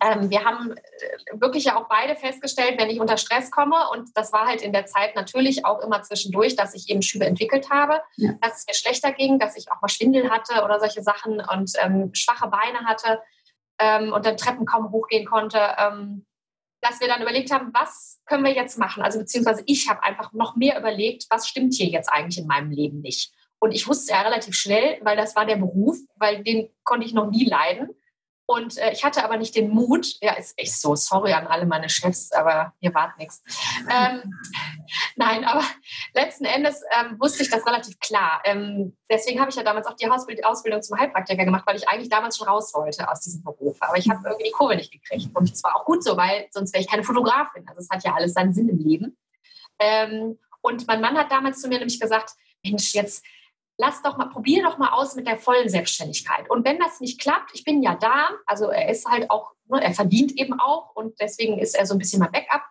ähm, wir haben äh, wirklich ja auch beide festgestellt, wenn ich unter Stress komme, und das war halt in der Zeit natürlich auch immer zwischendurch, dass ich eben Schübe entwickelt habe, ja. dass es mir schlechter ging, dass ich auch mal Schwindel hatte oder solche Sachen und ähm, schwache Beine hatte ähm, und dann Treppen kaum hochgehen konnte, ähm, dass wir dann überlegt haben, was können wir jetzt machen? Also beziehungsweise ich habe einfach noch mehr überlegt, was stimmt hier jetzt eigentlich in meinem Leben nicht? Und ich wusste ja relativ schnell, weil das war der Beruf, weil den konnte ich noch nie leiden und äh, ich hatte aber nicht den Mut, ja, ist echt so, sorry an alle meine Chefs, aber hier war nichts. Ähm, Nein, aber letzten Endes ähm, wusste ich das relativ klar. Ähm, deswegen habe ich ja damals auch die Ausbildung zum Heilpraktiker gemacht, weil ich eigentlich damals schon raus wollte aus diesem Beruf. Aber ich habe irgendwie die Kurve nicht gekriegt. Und es war auch gut so, weil sonst wäre ich keine Fotografin. Also es hat ja alles seinen Sinn im Leben. Ähm, und mein Mann hat damals zu mir nämlich gesagt, Mensch, jetzt lass doch mal, probier doch mal aus mit der vollen Selbstständigkeit. Und wenn das nicht klappt, ich bin ja da, also er ist halt auch, ne, er verdient eben auch und deswegen ist er so ein bisschen mein Backup.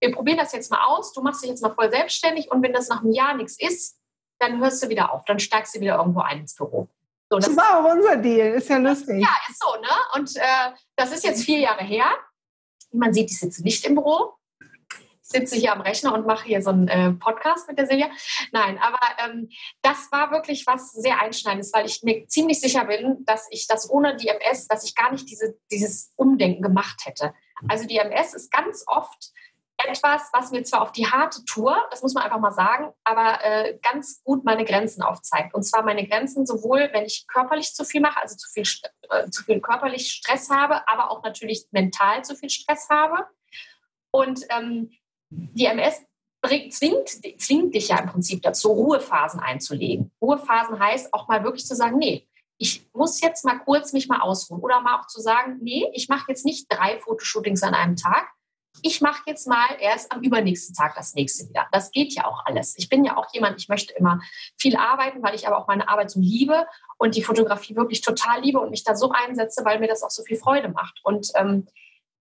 Wir probieren das jetzt mal aus, du machst dich jetzt mal voll selbstständig und wenn das nach einem Jahr nichts ist, dann hörst du wieder auf, dann steigst du wieder irgendwo ein ins Büro. So, das, das war auch unser Deal, ist ja lustig. Ja, ist so, ne? Und äh, das ist jetzt vier Jahre her. Man sieht, ich sitze nicht im Büro sitze hier am Rechner und mache hier so einen äh, Podcast mit der Silvia. Nein, aber ähm, das war wirklich was sehr Einschneidendes, weil ich mir ziemlich sicher bin, dass ich das ohne die MS, dass ich gar nicht diese, dieses Umdenken gemacht hätte. Also die MS ist ganz oft etwas, was mir zwar auf die harte Tour, das muss man einfach mal sagen, aber äh, ganz gut meine Grenzen aufzeigt. Und zwar meine Grenzen sowohl, wenn ich körperlich zu viel mache, also zu viel, äh, zu viel körperlich Stress habe, aber auch natürlich mental zu viel Stress habe. Und ähm, die MS zwingt, zwingt dich ja im Prinzip dazu, Ruhephasen einzulegen. Ruhephasen heißt auch mal wirklich zu sagen, nee, ich muss jetzt mal kurz mich mal ausruhen. Oder mal auch zu sagen, nee, ich mache jetzt nicht drei Fotoshootings an einem Tag. Ich mache jetzt mal erst am übernächsten Tag das nächste wieder. Das geht ja auch alles. Ich bin ja auch jemand, ich möchte immer viel arbeiten, weil ich aber auch meine Arbeit so liebe und die Fotografie wirklich total liebe und mich da so einsetze, weil mir das auch so viel Freude macht. Und ähm,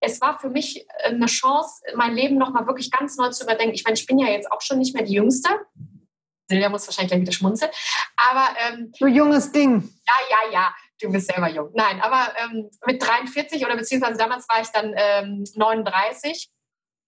es war für mich äh, eine Chance, mein Leben nochmal wirklich ganz neu zu überdenken. Ich meine, ich bin ja jetzt auch schon nicht mehr die Jüngste. Silvia muss wahrscheinlich gleich wieder schmunzeln. Aber ähm, du junges Ding. Ja, ja, ja. Du bist selber jung. Nein, aber ähm, mit 43 oder beziehungsweise damals war ich dann ähm, 39,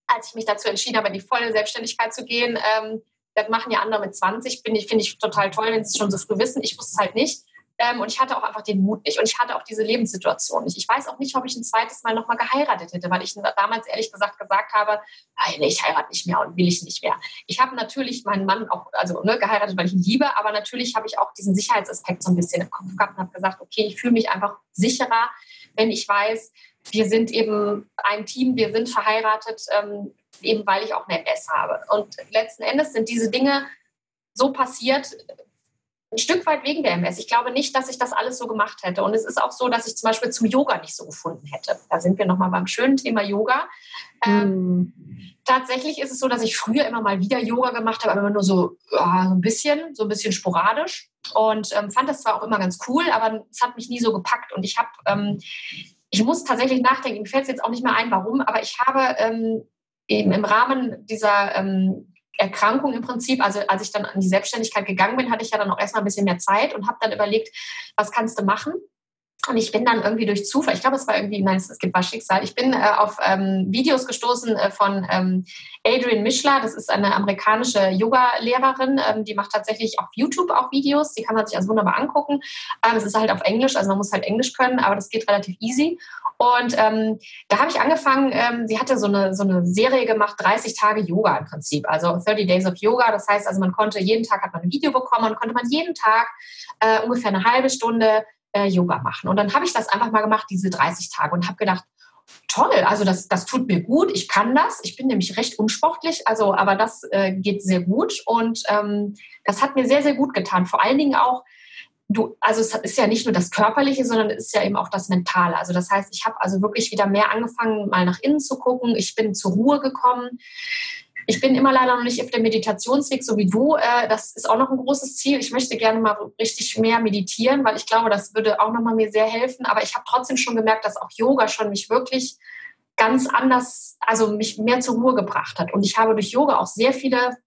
als ich mich dazu entschieden habe, in die volle Selbstständigkeit zu gehen. Ähm, das machen ja andere mit 20. Finde ich, find ich total toll, wenn sie es schon so früh wissen. Ich wusste es halt nicht. Ähm, und ich hatte auch einfach den Mut nicht. Und ich hatte auch diese Lebenssituation nicht. Ich weiß auch nicht, ob ich ein zweites Mal nochmal geheiratet hätte, weil ich damals ehrlich gesagt gesagt habe, nein, ich heirate nicht mehr und will ich nicht mehr. Ich habe natürlich meinen Mann auch also ne, geheiratet, weil ich ihn liebe, aber natürlich habe ich auch diesen Sicherheitsaspekt so ein bisschen im Kopf gehabt und habe gesagt, okay, ich fühle mich einfach sicherer, wenn ich weiß, wir sind eben ein Team, wir sind verheiratet, ähm, eben weil ich auch eine MS habe. Und letzten Endes sind diese Dinge so passiert, ein Stück weit wegen der MS. Ich glaube nicht, dass ich das alles so gemacht hätte. Und es ist auch so, dass ich zum Beispiel zum Yoga nicht so gefunden hätte. Da sind wir nochmal beim schönen Thema Yoga. Ähm, mm. Tatsächlich ist es so, dass ich früher immer mal wieder Yoga gemacht habe, aber immer nur so, ja, so ein bisschen, so ein bisschen sporadisch. Und ähm, fand das zwar auch immer ganz cool, aber es hat mich nie so gepackt. Und ich habe, ähm, ich muss tatsächlich nachdenken, mir fällt es jetzt auch nicht mehr ein, warum, aber ich habe ähm, eben im Rahmen dieser ähm, Erkrankung im Prinzip, also als ich dann an die Selbstständigkeit gegangen bin, hatte ich ja dann auch erstmal ein bisschen mehr Zeit und habe dann überlegt, was kannst du machen? Und ich bin dann irgendwie durch Zufall, ich glaube, es war irgendwie, nein, es gibt was Schicksal, ich bin äh, auf ähm, Videos gestoßen äh, von ähm, Adrian Mischler, das ist eine amerikanische Yoga-Lehrerin, ähm, die macht tatsächlich auf YouTube auch Videos, die kann man sich also wunderbar angucken. Ähm, es ist halt auf Englisch, also man muss halt Englisch können, aber das geht relativ easy. Und ähm, da habe ich angefangen, ähm, sie hatte so eine, so eine Serie gemacht, 30 Tage Yoga im Prinzip, also 30 Days of Yoga, das heißt also man konnte jeden Tag, hat man ein Video bekommen und konnte man jeden Tag äh, ungefähr eine halbe Stunde äh, Yoga machen. Und dann habe ich das einfach mal gemacht, diese 30 Tage, und habe gedacht, toll, also das, das tut mir gut, ich kann das. Ich bin nämlich recht unsportlich, also aber das äh, geht sehr gut und ähm, das hat mir sehr, sehr gut getan. Vor allen Dingen auch, du, also es ist ja nicht nur das Körperliche, sondern es ist ja eben auch das Mentale. Also das heißt, ich habe also wirklich wieder mehr angefangen, mal nach innen zu gucken. Ich bin zur Ruhe gekommen. Ich bin immer leider noch nicht auf dem Meditationsweg, so wie du. Äh, das ist auch noch ein großes Ziel. Ich möchte gerne mal richtig mehr meditieren, weil ich glaube, das würde auch noch mal mir sehr helfen. Aber ich habe trotzdem schon gemerkt, dass auch Yoga schon mich wirklich ganz anders, also mich mehr zur Ruhe gebracht hat. Und ich habe durch Yoga auch sehr viele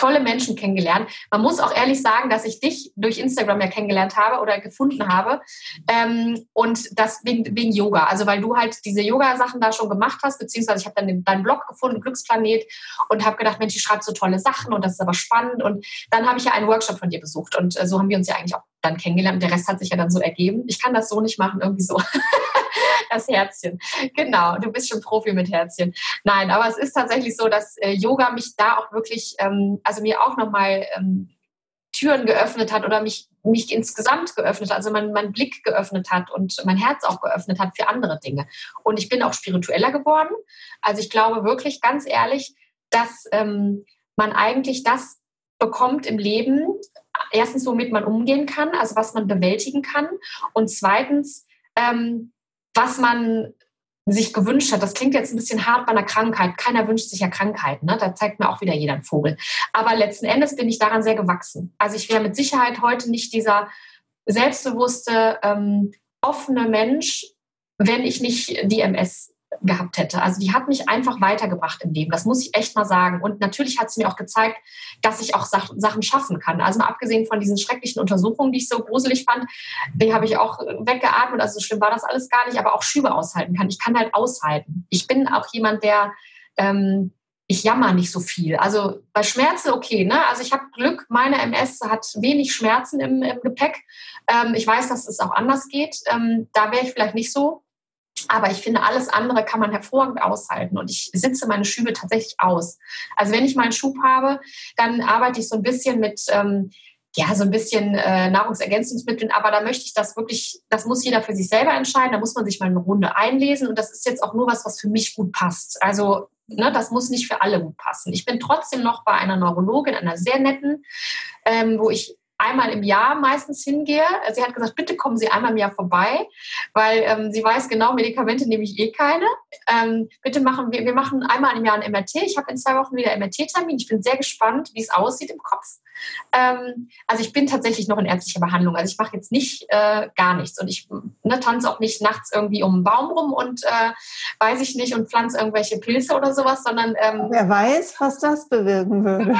tolle Menschen kennengelernt. Man muss auch ehrlich sagen, dass ich dich durch Instagram ja kennengelernt habe oder gefunden habe. Ähm, und das wegen, wegen Yoga. Also weil du halt diese Yoga-Sachen da schon gemacht hast, beziehungsweise ich habe dann den, deinen Blog gefunden, Glücksplanet, und habe gedacht, Mensch, die schreibt so tolle Sachen und das ist aber spannend. Und dann habe ich ja einen Workshop von dir besucht. Und äh, so haben wir uns ja eigentlich auch dann kennengelernt. Der Rest hat sich ja dann so ergeben. Ich kann das so nicht machen, irgendwie so. das Herzchen. Genau, du bist schon Profi mit Herzchen. Nein, aber es ist tatsächlich so, dass äh, Yoga mich da auch wirklich, ähm, also mir auch nochmal ähm, Türen geöffnet hat oder mich, mich insgesamt geöffnet hat, also mein, mein Blick geöffnet hat und mein Herz auch geöffnet hat für andere Dinge. Und ich bin auch spiritueller geworden. Also ich glaube wirklich ganz ehrlich, dass ähm, man eigentlich das bekommt im Leben, erstens, womit man umgehen kann, also was man bewältigen kann und zweitens, ähm, was man sich gewünscht hat. Das klingt jetzt ein bisschen hart bei einer Krankheit. Keiner wünscht sich ja Krankheiten. Ne? Da zeigt mir auch wieder jeder einen Vogel. Aber letzten Endes bin ich daran sehr gewachsen. Also ich wäre mit Sicherheit heute nicht dieser selbstbewusste, ähm, offene Mensch, wenn ich nicht die MS gehabt hätte. Also die hat mich einfach weitergebracht im Leben. Das muss ich echt mal sagen. Und natürlich hat sie mir auch gezeigt, dass ich auch Sachen schaffen kann. Also mal abgesehen von diesen schrecklichen Untersuchungen, die ich so gruselig fand, die habe ich auch weggeatmet. Also so schlimm war das alles gar nicht, aber auch Schübe aushalten kann. Ich kann halt aushalten. Ich bin auch jemand, der ähm, ich jammer nicht so viel. Also bei Schmerzen okay, ne? Also ich habe Glück, meine MS hat wenig Schmerzen im, im Gepäck. Ähm, ich weiß, dass es auch anders geht. Ähm, da wäre ich vielleicht nicht so. Aber ich finde, alles andere kann man hervorragend aushalten. Und ich sitze meine Schübe tatsächlich aus. Also wenn ich mal einen Schub habe, dann arbeite ich so ein bisschen mit, ähm, ja, so ein bisschen äh, Nahrungsergänzungsmitteln. Aber da möchte ich das wirklich, das muss jeder für sich selber entscheiden. Da muss man sich mal eine Runde einlesen. Und das ist jetzt auch nur was, was für mich gut passt. Also Ne, das muss nicht für alle gut passen. Ich bin trotzdem noch bei einer Neurologin, einer sehr netten, ähm, wo ich einmal im Jahr meistens hingehe. Sie hat gesagt, bitte kommen Sie einmal im Jahr vorbei, weil ähm, sie weiß genau, Medikamente nehme ich eh keine. Ähm, bitte machen wir, wir machen einmal im Jahr ein MRT. Ich habe in zwei Wochen wieder MRT-Termin. Ich bin sehr gespannt, wie es aussieht im Kopf. Ähm, also ich bin tatsächlich noch in ärztlicher Behandlung. Also ich mache jetzt nicht äh, gar nichts und ich ne, tanze auch nicht nachts irgendwie um einen Baum rum und äh, weiß ich nicht und pflanze irgendwelche Pilze oder sowas, sondern ähm, wer weiß, was das bewirken würde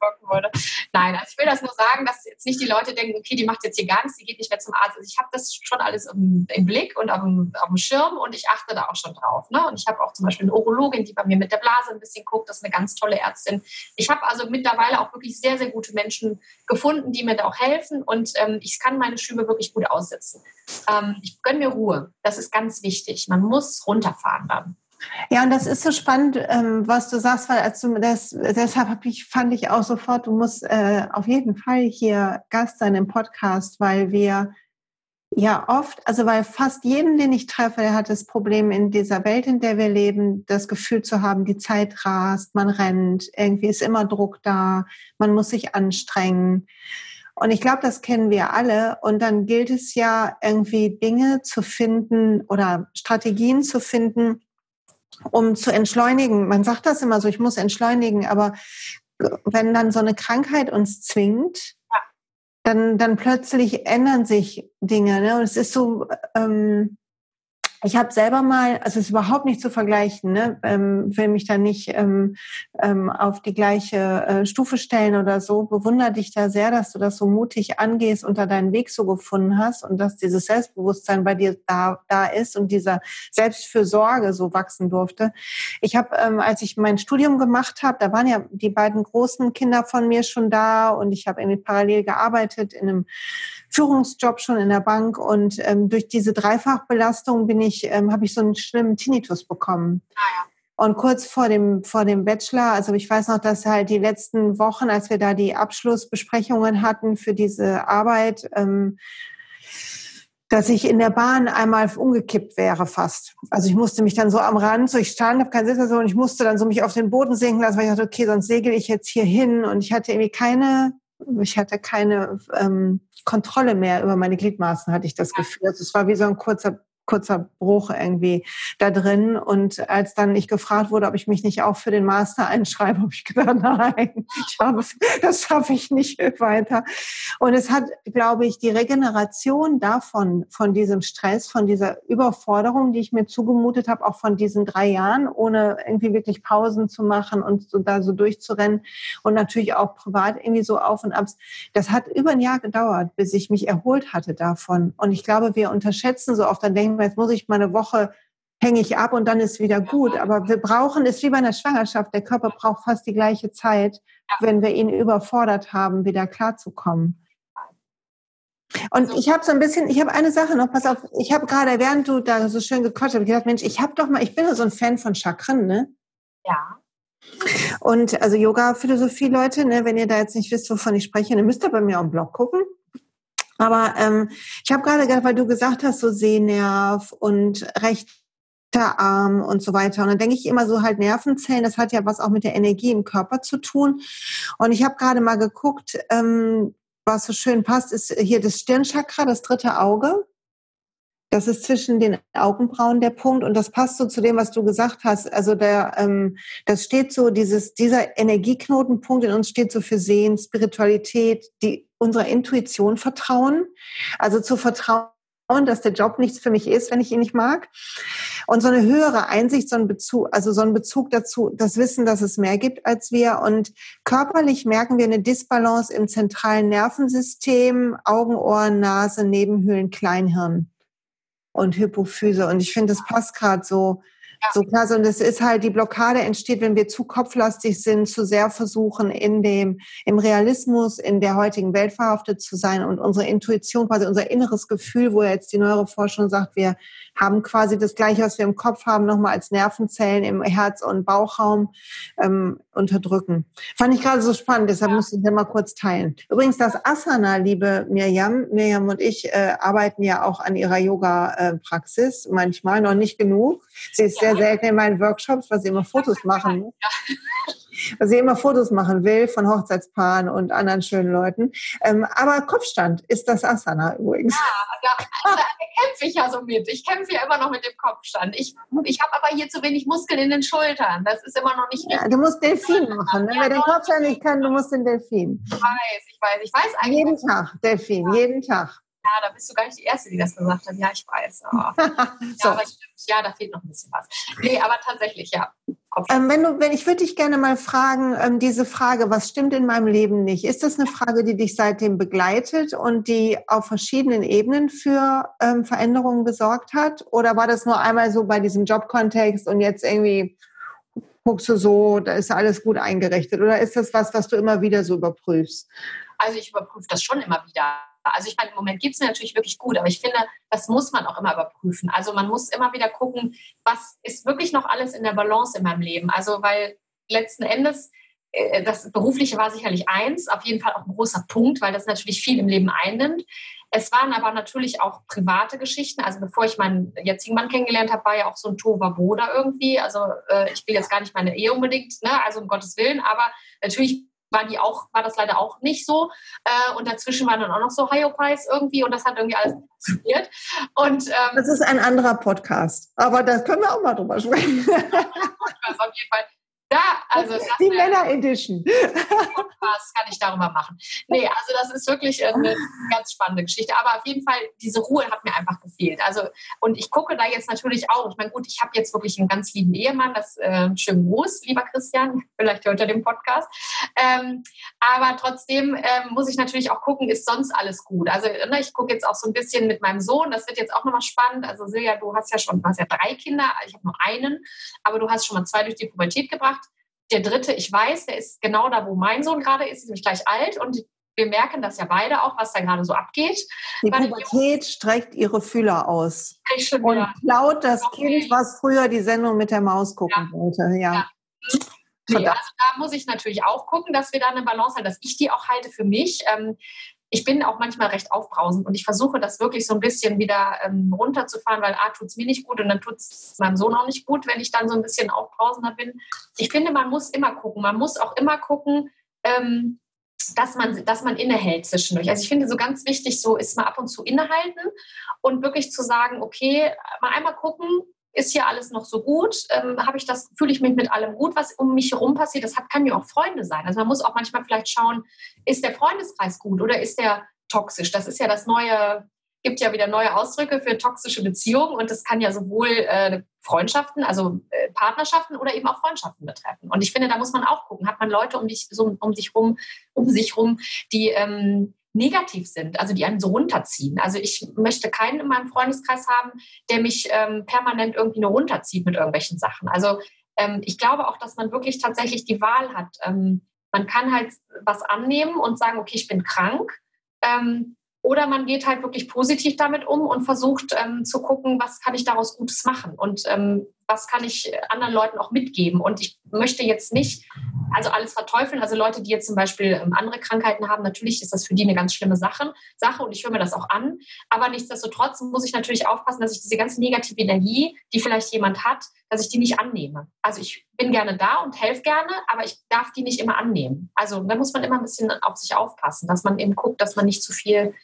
wirken würde. Nein, also ich will das nur sagen, dass jetzt nicht die Leute denken, okay, die macht jetzt hier gar nichts, die geht nicht mehr zum Arzt. Also ich habe das schon alles im, im Blick und auf dem, Schirm und ich achte da auch schon drauf. Ne? Und ich habe auch zum Beispiel eine Urologin, die bei mir mit der Blase ein bisschen guckt, das ist eine ganz tolle Ärztin. Ich habe also mittlerweile auch wirklich sehr, sehr gute Menschen gefunden, die mir da auch helfen und ähm, ich kann meine Schübe wirklich gut aussetzen. Ähm, ich gönne mir Ruhe, das ist ganz wichtig. Man muss runterfahren dann. Ja, und das ist so spannend, ähm, was du sagst, weil als du das, deshalb ich, fand ich auch sofort, du musst äh, auf jeden Fall hier Gast sein im Podcast, weil wir ja oft, also weil fast jeden, den ich treffe, der hat das Problem in dieser Welt, in der wir leben, das Gefühl zu haben, die Zeit rast, man rennt, irgendwie ist immer Druck da, man muss sich anstrengen. Und ich glaube, das kennen wir alle. Und dann gilt es ja irgendwie Dinge zu finden oder Strategien zu finden, um zu entschleunigen. Man sagt das immer so, ich muss entschleunigen, aber wenn dann so eine Krankheit uns zwingt, dann, dann plötzlich ändern sich Dinge. Ne? Und es ist so, ähm, ich habe selber mal, also es ist überhaupt nicht zu vergleichen, ne? ähm, will mich da nicht ähm, ähm, auf die gleiche äh, Stufe stellen oder so. Bewundere dich da sehr, dass du das so mutig angehst und da deinen Weg so gefunden hast und dass dieses Selbstbewusstsein bei dir da, da ist und dieser Selbstfürsorge so wachsen durfte. Ich habe, ähm, als ich mein Studium gemacht habe, da waren ja die beiden großen Kinder von mir schon da und ich habe irgendwie parallel gearbeitet in einem Führungsjob schon in der Bank und ähm, durch diese Dreifachbelastung bin ich, ähm, habe ich so einen schlimmen Tinnitus bekommen. Ah, und kurz vor dem, vor dem Bachelor, also ich weiß noch, dass halt die letzten Wochen, als wir da die Abschlussbesprechungen hatten für diese Arbeit, ähm, dass ich in der Bahn einmal umgekippt wäre fast. Also ich musste mich dann so am Rand, so ich stand, habe keinen Sitz so und ich musste dann so mich auf den Boden sinken lassen, weil ich dachte, okay, sonst segel ich jetzt hier hin und ich hatte irgendwie keine, ich hatte keine ähm, Kontrolle mehr über meine Gliedmaßen, hatte ich das Gefühl. Also es war wie so ein kurzer kurzer Bruch irgendwie da drin. Und als dann ich gefragt wurde, ob ich mich nicht auch für den Master einschreibe, habe ich gedacht, nein, ich habe, das schaffe ich nicht weiter. Und es hat, glaube ich, die Regeneration davon, von diesem Stress, von dieser Überforderung, die ich mir zugemutet habe, auch von diesen drei Jahren, ohne irgendwie wirklich Pausen zu machen und so da so durchzurennen und natürlich auch privat irgendwie so auf und ab. Das hat über ein Jahr gedauert, bis ich mich erholt hatte davon. Und ich glaube, wir unterschätzen so oft, dann denken denken, jetzt muss ich mal eine Woche hänge ich ab und dann ist wieder gut. Aber wir brauchen es wie bei einer Schwangerschaft. Der Körper braucht fast die gleiche Zeit, wenn wir ihn überfordert haben, wieder klarzukommen. Und ich habe so ein bisschen, ich habe eine Sache noch, pass auf, ich habe gerade, während du da so schön gequatscht hast, gedacht, Mensch, ich habe doch mal, ich bin ja so ein Fan von Chakren, ne? Ja. Und also Yoga-Philosophie, Leute, ne, wenn ihr da jetzt nicht wisst, wovon ich spreche, dann müsst ihr bei mir am Blog gucken. Aber ähm, ich habe gerade gedacht, weil du gesagt hast, so Sehnerv und recht Arm und so weiter. Und dann denke ich immer so halt Nervenzellen, das hat ja was auch mit der Energie im Körper zu tun. Und ich habe gerade mal geguckt, ähm, was so schön passt, ist hier das Stirnchakra, das dritte Auge. Das ist zwischen den Augenbrauen der Punkt und das passt so zu dem, was du gesagt hast. Also der, ähm, das steht so, dieses, dieser Energieknotenpunkt in uns steht so für Sehen, Spiritualität, die unserer Intuition vertrauen. Also zu vertrauen, dass der Job nichts für mich ist, wenn ich ihn nicht mag. Und so eine höhere Einsicht, so ein Bezug, also so ein Bezug dazu, das Wissen, dass es mehr gibt als wir. Und körperlich merken wir eine Disbalance im zentralen Nervensystem, Augen, Ohren, Nase, Nebenhöhlen, Kleinhirn und Hypophyse. Und ich finde, das passt gerade so, so klar. Und es ist halt, die Blockade entsteht, wenn wir zu kopflastig sind, zu sehr versuchen, in dem, im Realismus, in der heutigen Welt verhaftet zu sein und unsere Intuition, quasi unser inneres Gefühl, wo jetzt die Neuroforschung sagt, wir haben quasi das Gleiche, was wir im Kopf haben, nochmal als Nervenzellen im Herz- und Bauchraum ähm, unterdrücken. Fand ich gerade so spannend, deshalb ja. musste ich das mal kurz teilen. Übrigens, das Asana, liebe Mirjam, Mirjam und ich äh, arbeiten ja auch an ihrer Yoga-Praxis, manchmal noch nicht genug. Sie ist ja. sehr selten in meinen Workshops, weil sie immer Fotos machen. Ja weil sie immer Fotos machen will von Hochzeitspaaren und anderen schönen Leuten. Ähm, aber Kopfstand ist das Asana übrigens. Ja, da, da kämpfe ich ja so mit. Ich kämpfe ja immer noch mit dem Kopfstand. Ich, ich habe aber hier zu wenig Muskeln in den Schultern. Das ist immer noch nicht richtig. Ja, du musst Delfin machen. Ne? Ja, Wer den Kopfstand nicht kann, du musst den Delfin. Ich weiß, ich weiß. Ich weiß eigentlich. Jeden Tag, Delfin, ja. jeden Tag. Ja, da bist du gar nicht die Erste, die das gesagt hat. Ja, ich weiß. Oh. so. Ja, aber stimmt. Ja, da fehlt noch ein bisschen was. Nee, aber tatsächlich, ja. Ähm, wenn du, wenn ich würde dich gerne mal fragen, ähm, diese Frage, was stimmt in meinem Leben nicht? Ist das eine Frage, die dich seitdem begleitet und die auf verschiedenen Ebenen für ähm, Veränderungen gesorgt hat? Oder war das nur einmal so bei diesem Jobkontext und jetzt irgendwie guckst du so, da ist alles gut eingerichtet? Oder ist das was, was du immer wieder so überprüfst? Also ich überprüfe das schon immer wieder. Also ich meine, im Moment geht es mir natürlich wirklich gut, aber ich finde, das muss man auch immer überprüfen. Also man muss immer wieder gucken, was ist wirklich noch alles in der Balance in meinem Leben. Also weil letzten Endes, äh, das Berufliche war sicherlich eins, auf jeden Fall auch ein großer Punkt, weil das natürlich viel im Leben einnimmt. Es waren aber natürlich auch private Geschichten. Also bevor ich meinen jetzigen Mann kennengelernt habe, war ja auch so ein Tova da irgendwie. Also äh, ich will jetzt gar nicht meine Ehe unbedingt, ne? also um Gottes Willen, aber natürlich war die auch, war das leider auch nicht so. Äh, und dazwischen waren dann auch noch so Hyopies irgendwie und das hat irgendwie alles funktioniert. Und, ähm, das ist ein anderer Podcast, aber da können wir auch mal drüber sprechen. Auf jeden Fall. Ja, also das, die Männer Edition. Was kann ich darüber machen? Nee, also das ist wirklich eine ganz spannende Geschichte. Aber auf jeden Fall, diese Ruhe hat mir einfach gefehlt. Also, und ich gucke da jetzt natürlich auch. Ich meine, gut, ich habe jetzt wirklich einen ganz lieben Ehemann. Das äh, schönen Gruß, lieber Christian. Vielleicht hört er den Podcast. Ähm, aber trotzdem ähm, muss ich natürlich auch gucken, ist sonst alles gut. Also, ne, ich gucke jetzt auch so ein bisschen mit meinem Sohn. Das wird jetzt auch nochmal spannend. Also, Silja, du hast ja schon, du hast ja drei Kinder. Ich habe nur einen. Aber du hast schon mal zwei durch die Pubertät gebracht. Der dritte, ich weiß, der ist genau da, wo mein Sohn gerade ist, ist nämlich gleich alt und wir merken das ja beide auch, was da gerade so abgeht. Die Pubertät streckt ihre Fühler aus und klaut das okay. Kind, was früher die Sendung mit der Maus gucken ja. wollte. Ja. ja. Nee, also da muss ich natürlich auch gucken, dass wir da eine Balance haben, dass ich die auch halte für mich. Ähm, ich bin auch manchmal recht aufbrausend und ich versuche das wirklich so ein bisschen wieder ähm, runterzufahren, weil A, tut es mir nicht gut und dann tut es meinem Sohn auch nicht gut, wenn ich dann so ein bisschen aufbrausender bin. Ich finde, man muss immer gucken. Man muss auch immer gucken, ähm, dass man, dass man innehält zwischendurch. Also ich finde so ganz wichtig, so ist mal ab und zu innehalten und wirklich zu sagen, okay, mal einmal gucken, ist hier alles noch so gut? Ähm, Habe ich das, fühle ich mich mit allem gut, was um mich herum passiert? Das hat, kann ja auch Freunde sein. Also man muss auch manchmal vielleicht schauen, ist der Freundeskreis gut oder ist der toxisch? Das ist ja das neue, gibt ja wieder neue Ausdrücke für toxische Beziehungen und das kann ja sowohl äh, Freundschaften, also äh, Partnerschaften oder eben auch Freundschaften betreffen. Und ich finde, da muss man auch gucken, hat man Leute um, dich, so, um sich rum, um sich rum, die ähm, negativ sind, also die einen so runterziehen. Also ich möchte keinen in meinem Freundeskreis haben, der mich ähm, permanent irgendwie nur runterzieht mit irgendwelchen Sachen. Also ähm, ich glaube auch, dass man wirklich tatsächlich die Wahl hat. Ähm, man kann halt was annehmen und sagen, okay, ich bin krank. Ähm, oder man geht halt wirklich positiv damit um und versucht ähm, zu gucken, was kann ich daraus Gutes machen. Und ähm, was kann ich anderen Leuten auch mitgeben. Und ich möchte jetzt nicht also alles verteufeln. Also Leute, die jetzt zum Beispiel ähm, andere Krankheiten haben, natürlich ist das für die eine ganz schlimme Sache, Sache und ich höre mir das auch an. Aber nichtsdestotrotz muss ich natürlich aufpassen, dass ich diese ganze negative Energie, die vielleicht jemand hat, dass ich die nicht annehme. Also ich bin gerne da und helfe gerne, aber ich darf die nicht immer annehmen. Also da muss man immer ein bisschen auf sich aufpassen, dass man eben guckt, dass man nicht zu viel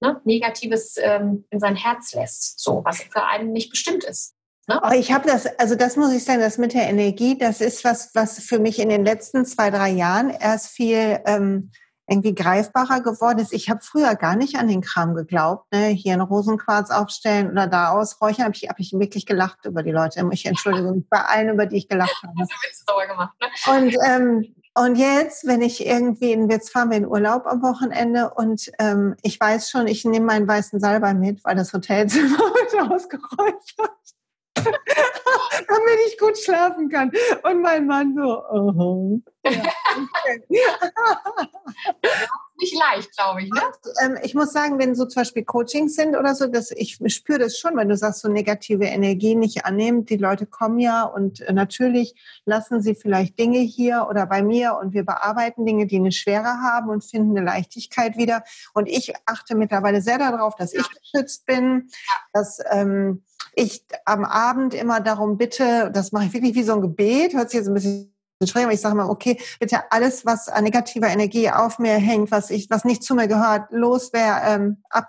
ne, Negatives ähm, in sein Herz lässt, so was für einen nicht bestimmt ist. Ne? Oh, ich habe das, also das muss ich sagen, das mit der Energie, das ist was, was für mich in den letzten zwei, drei Jahren erst viel ähm, irgendwie greifbarer geworden ist. Ich habe früher gar nicht an den Kram geglaubt, ne? hier einen Rosenquarz aufstellen oder da ausräuchern. Habe ich, hab ich wirklich gelacht über die Leute. Ich entschuldige mich bei allen, über die ich gelacht habe. Das Witz gemacht, ne? Und ähm, und jetzt, wenn ich irgendwie, in, jetzt fahren wir in Urlaub am Wochenende und ähm, ich weiß schon, ich nehme meinen weißen Salbei mit, weil das Hotelzimmer wird ausgeräuchert. damit ich gut schlafen kann. Und mein Mann so, oh. Ja, nicht leicht, glaube ich. Ne? Ähm, ich muss sagen, wenn so zum Beispiel Coachings sind oder so, dass ich spüre das schon, wenn du sagst, so negative Energie nicht annehmen. Die Leute kommen ja und natürlich lassen sie vielleicht Dinge hier oder bei mir und wir bearbeiten Dinge, die eine Schwere haben und finden eine Leichtigkeit wieder. Und ich achte mittlerweile sehr darauf, dass ich geschützt bin, dass ähm, ich am Abend immer darum bitte, das mache ich wirklich wie so ein Gebet, hört sich jetzt ein bisschen schräg, aber ich sage mal, okay, bitte alles, was an negativer Energie auf mir hängt, was ich, was nicht zu mir gehört, los wäre, ähm, ab,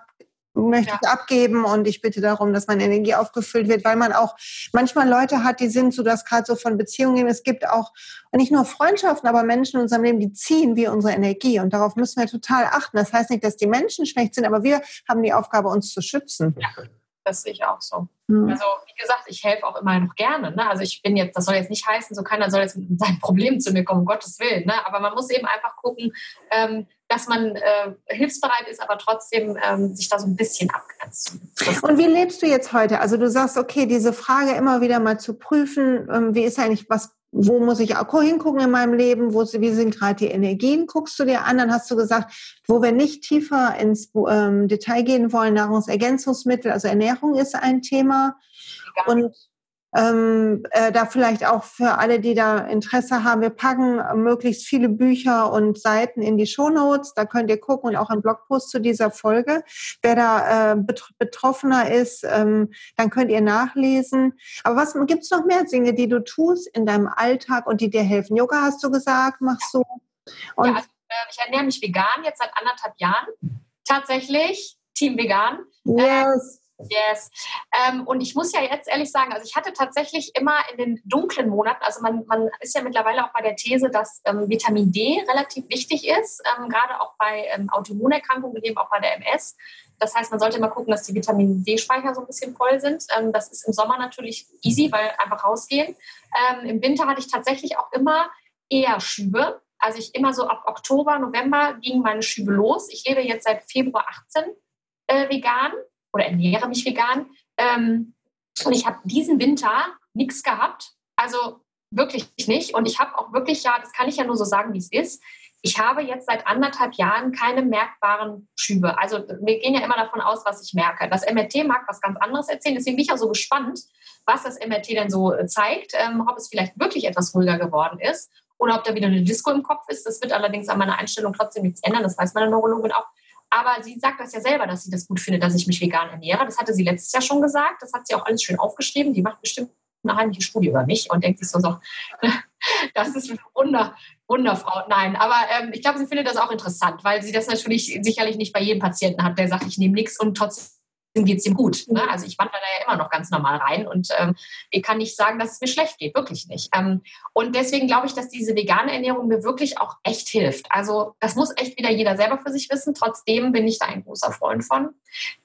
möchte ja. ich abgeben und ich bitte darum, dass meine Energie aufgefüllt wird, weil man auch manchmal Leute hat, die sind so, dass gerade so von Beziehungen, es gibt auch nicht nur Freundschaften, aber Menschen in unserem Leben, die ziehen wie unsere Energie und darauf müssen wir total achten. Das heißt nicht, dass die Menschen schlecht sind, aber wir haben die Aufgabe, uns zu schützen. Ja das sehe ich auch so. Mhm. Also wie gesagt, ich helfe auch immer noch gerne. Ne? Also ich bin jetzt, das soll jetzt nicht heißen, so keiner soll jetzt mit seinem Problem zu mir kommen, um Gottes Willen. Ne? Aber man muss eben einfach gucken, ähm, dass man äh, hilfsbereit ist, aber trotzdem ähm, sich da so ein bisschen abgrenzt. Und wie lebst du jetzt heute? Also du sagst, okay, diese Frage immer wieder mal zu prüfen, ähm, wie ist eigentlich, was wo muss ich auch hingucken in meinem Leben, wo, wie sind gerade die Energien, guckst du dir an, dann hast du gesagt, wo wir nicht tiefer ins ähm, Detail gehen wollen, Nahrungsergänzungsmittel, also Ernährung ist ein Thema. Und ähm, äh, da vielleicht auch für alle, die da Interesse haben, wir packen möglichst viele Bücher und Seiten in die Shownotes. Da könnt ihr gucken und auch einen Blogpost zu dieser Folge. Wer da äh, betroffener ist, ähm, dann könnt ihr nachlesen. Aber was gibt es noch mehr Dinge, die du tust in deinem Alltag und die dir helfen? Yoga hast du gesagt, machst du? Und ja, also, äh, ich ernähre mich vegan jetzt seit anderthalb Jahren. Tatsächlich, Team Vegan. Yes. Yes. Ähm, und ich muss ja jetzt ehrlich sagen, also ich hatte tatsächlich immer in den dunklen Monaten, also man, man ist ja mittlerweile auch bei der These, dass ähm, Vitamin D relativ wichtig ist, ähm, gerade auch bei ähm, Autoimmunerkrankungen, eben auch bei der MS. Das heißt, man sollte immer gucken, dass die Vitamin D-Speicher so ein bisschen voll sind. Ähm, das ist im Sommer natürlich easy, weil einfach rausgehen. Ähm, Im Winter hatte ich tatsächlich auch immer eher Schübe. Also ich immer so ab Oktober, November gingen meine Schübe los. Ich lebe jetzt seit Februar 18 äh, vegan oder ernähre mich vegan. Ähm, und ich habe diesen Winter nichts gehabt. Also wirklich nicht. Und ich habe auch wirklich, ja, das kann ich ja nur so sagen, wie es ist. Ich habe jetzt seit anderthalb Jahren keine merkbaren Schübe. Also wir gehen ja immer davon aus, was ich merke. Das MRT mag was ganz anderes erzählen. Deswegen bin ich auch so gespannt, was das MRT denn so äh, zeigt, ähm, ob es vielleicht wirklich etwas ruhiger geworden ist oder ob da wieder eine Disco im Kopf ist. Das wird allerdings an meiner Einstellung trotzdem nichts ändern. Das weiß meine Neurologin auch. Aber sie sagt das ja selber, dass sie das gut findet, dass ich mich vegan ernähre. Das hatte sie letztes Jahr schon gesagt. Das hat sie auch alles schön aufgeschrieben. Die macht bestimmt eine heimliche Studie über mich und denkt sich so, so das ist eine Wunder, Wunderfrau. Nein, aber ähm, ich glaube, sie findet das auch interessant, weil sie das natürlich sicherlich nicht bei jedem Patienten hat, der sagt, ich nehme nichts und trotzdem geht es ihm gut. Ne? Also ich wandere da ja immer noch ganz normal rein und ähm, ich kann nicht sagen, dass es mir schlecht geht, wirklich nicht. Ähm, und deswegen glaube ich, dass diese vegane Ernährung mir wirklich auch echt hilft. Also das muss echt wieder jeder selber für sich wissen. Trotzdem bin ich da ein großer Freund von.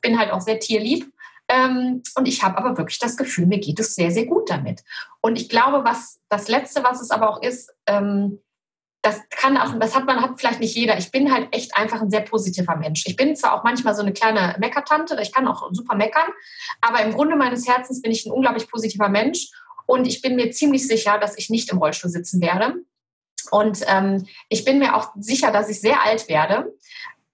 Bin halt auch sehr tierlieb. Ähm, und ich habe aber wirklich das Gefühl, mir geht es sehr, sehr gut damit. Und ich glaube, was das Letzte, was es aber auch ist, ähm, das kann auch, das hat man hat vielleicht nicht jeder. Ich bin halt echt einfach ein sehr positiver Mensch. Ich bin zwar auch manchmal so eine kleine Meckertante, ich kann auch super meckern, aber im Grunde meines Herzens bin ich ein unglaublich positiver Mensch und ich bin mir ziemlich sicher, dass ich nicht im Rollstuhl sitzen werde. Und ähm, ich bin mir auch sicher, dass ich sehr alt werde.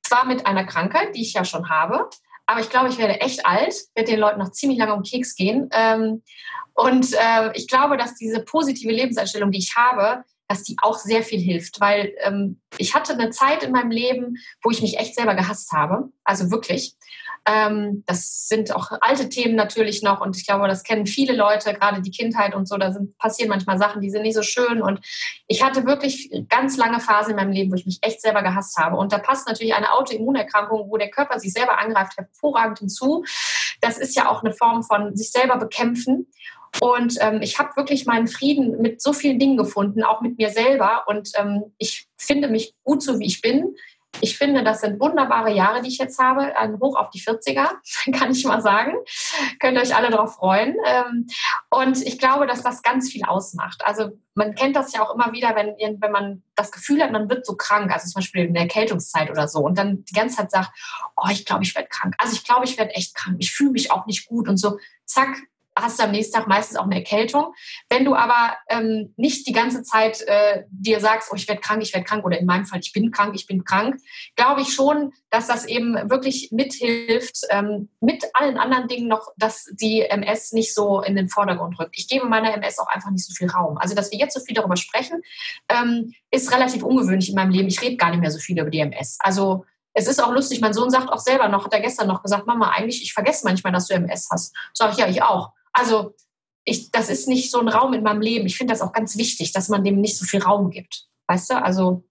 Zwar mit einer Krankheit, die ich ja schon habe, Aber ich glaube, ich werde echt alt, werde den Leuten noch ziemlich lange um Keks gehen. Ähm, und äh, ich glaube, dass diese positive Lebenseinstellung, die ich habe, dass die auch sehr viel hilft, weil ähm, ich hatte eine Zeit in meinem Leben, wo ich mich echt selber gehasst habe, also wirklich. Ähm, das sind auch alte Themen natürlich noch und ich glaube, das kennen viele Leute, gerade die Kindheit und so, da sind, passieren manchmal Sachen, die sind nicht so schön und ich hatte wirklich ganz lange Phase in meinem Leben, wo ich mich echt selber gehasst habe und da passt natürlich eine Autoimmunerkrankung, wo der Körper sich selber angreift, hervorragend hinzu. Das ist ja auch eine Form von sich selber bekämpfen und ähm, ich habe wirklich meinen Frieden mit so vielen Dingen gefunden, auch mit mir selber. Und ähm, ich finde mich gut so, wie ich bin. Ich finde, das sind wunderbare Jahre, die ich jetzt habe. Ein Hoch auf die 40er, kann ich mal sagen. Könnt ihr euch alle darauf freuen. Ähm, und ich glaube, dass das ganz viel ausmacht. Also man kennt das ja auch immer wieder, wenn, wenn man das Gefühl hat, man wird so krank, also zum Beispiel in der Erkältungszeit oder so, und dann die ganze Zeit sagt, oh, ich glaube, ich werde krank. Also ich glaube, ich werde echt krank. Ich fühle mich auch nicht gut und so. Zack, hast du am nächsten Tag meistens auch eine Erkältung. Wenn du aber ähm, nicht die ganze Zeit äh, dir sagst, oh, ich werde krank, ich werde krank, oder in meinem Fall, ich bin krank, ich bin krank, glaube ich schon, dass das eben wirklich mithilft, ähm, mit allen anderen Dingen noch, dass die MS nicht so in den Vordergrund rückt. Ich gebe meiner MS auch einfach nicht so viel Raum. Also, dass wir jetzt so viel darüber sprechen, ähm, ist relativ ungewöhnlich in meinem Leben. Ich rede gar nicht mehr so viel über die MS. Also, es ist auch lustig, mein Sohn sagt auch selber noch, hat er gestern noch gesagt, Mama, eigentlich, ich vergesse manchmal, dass du MS hast. Sag ich, ja, ich auch. Also ich, das ist nicht so ein Raum in meinem Leben. Ich finde das auch ganz wichtig, dass man dem nicht so viel Raum gibt. Weißt du? Also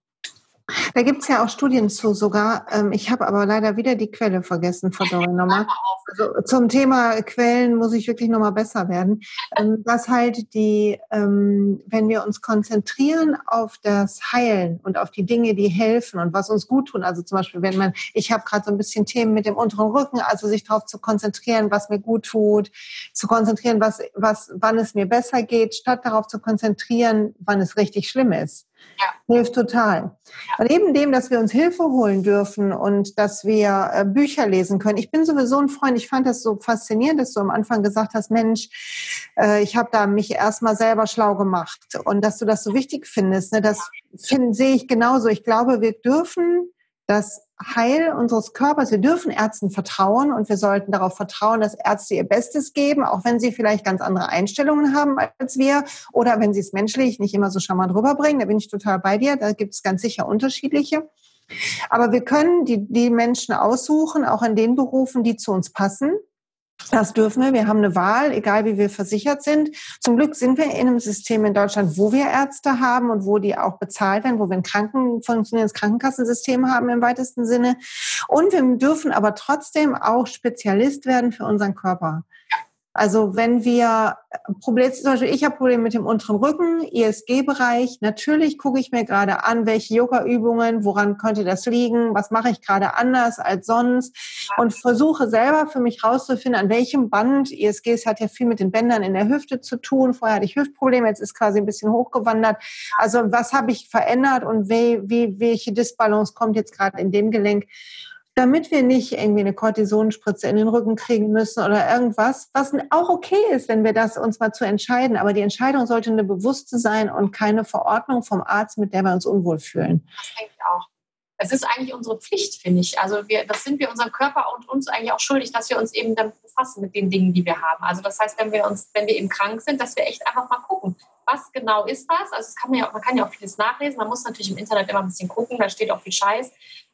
da gibt es ja auch Studien zu sogar. Ähm, ich habe aber leider wieder die Quelle vergessen, verdammt nochmal. Also zum Thema Quellen muss ich wirklich nochmal besser werden. Ähm, dass halt die, ähm, wenn wir uns konzentrieren auf das Heilen und auf die Dinge, die helfen und was uns gut tun, also zum Beispiel, wenn man, ich habe gerade so ein bisschen Themen mit dem unteren Rücken, also sich darauf zu konzentrieren, was mir gut tut, zu konzentrieren, was, was, wann es mir besser geht, statt darauf zu konzentrieren, wann es richtig schlimm ist. Ja. Hilft total. Und neben dem, dass wir uns Hilfe holen dürfen und dass wir äh, Bücher lesen können. Ich bin sowieso ein Freund, ich fand das so faszinierend, dass du am Anfang gesagt hast, Mensch, äh, ich habe da mich erstmal selber schlau gemacht und dass du das so wichtig findest. Ne, das find, sehe ich genauso. Ich glaube, wir dürfen das Heil unseres Körpers. Wir dürfen Ärzten vertrauen und wir sollten darauf vertrauen, dass Ärzte ihr Bestes geben, auch wenn sie vielleicht ganz andere Einstellungen haben als wir oder wenn sie es menschlich nicht immer so charmant rüberbringen. Da bin ich total bei dir. Da gibt es ganz sicher unterschiedliche. Aber wir können die, die Menschen aussuchen, auch in den Berufen, die zu uns passen. Das dürfen wir. Wir haben eine Wahl, egal wie wir versichert sind. Zum Glück sind wir in einem System in Deutschland, wo wir Ärzte haben und wo die auch bezahlt werden, wo wir ein Kranken, funktionierendes Krankenkassensystem haben im weitesten Sinne. Und wir dürfen aber trotzdem auch Spezialist werden für unseren Körper. Also wenn wir Probleme, zum Beispiel ich habe Probleme mit dem unteren Rücken, ISG-Bereich, natürlich gucke ich mir gerade an, welche Yoga-Übungen, woran könnte das liegen, was mache ich gerade anders als sonst und versuche selber für mich rauszufinden, an welchem Band, ISGs hat ja viel mit den Bändern in der Hüfte zu tun, vorher hatte ich Hüftprobleme, jetzt ist quasi ein bisschen hochgewandert. Also was habe ich verändert und wie, wie, welche Disbalance kommt jetzt gerade in dem Gelenk? Damit wir nicht irgendwie eine Cortisonspritze in den Rücken kriegen müssen oder irgendwas, was auch okay ist, wenn wir das uns mal zu entscheiden. Aber die Entscheidung sollte eine bewusste sein und keine Verordnung vom Arzt, mit der wir uns unwohl fühlen. Das denke ich auch. Es ist eigentlich unsere Pflicht, finde ich. Also wir, das sind wir unserem Körper und uns eigentlich auch schuldig, dass wir uns eben damit befassen mit den Dingen, die wir haben. Also das heißt, wenn wir uns, wenn wir eben krank sind, dass wir echt einfach mal gucken, was genau ist das? Also das kann man ja, man kann ja auch vieles nachlesen. Man muss natürlich im Internet immer ein bisschen gucken. Da steht auch viel Scheiß.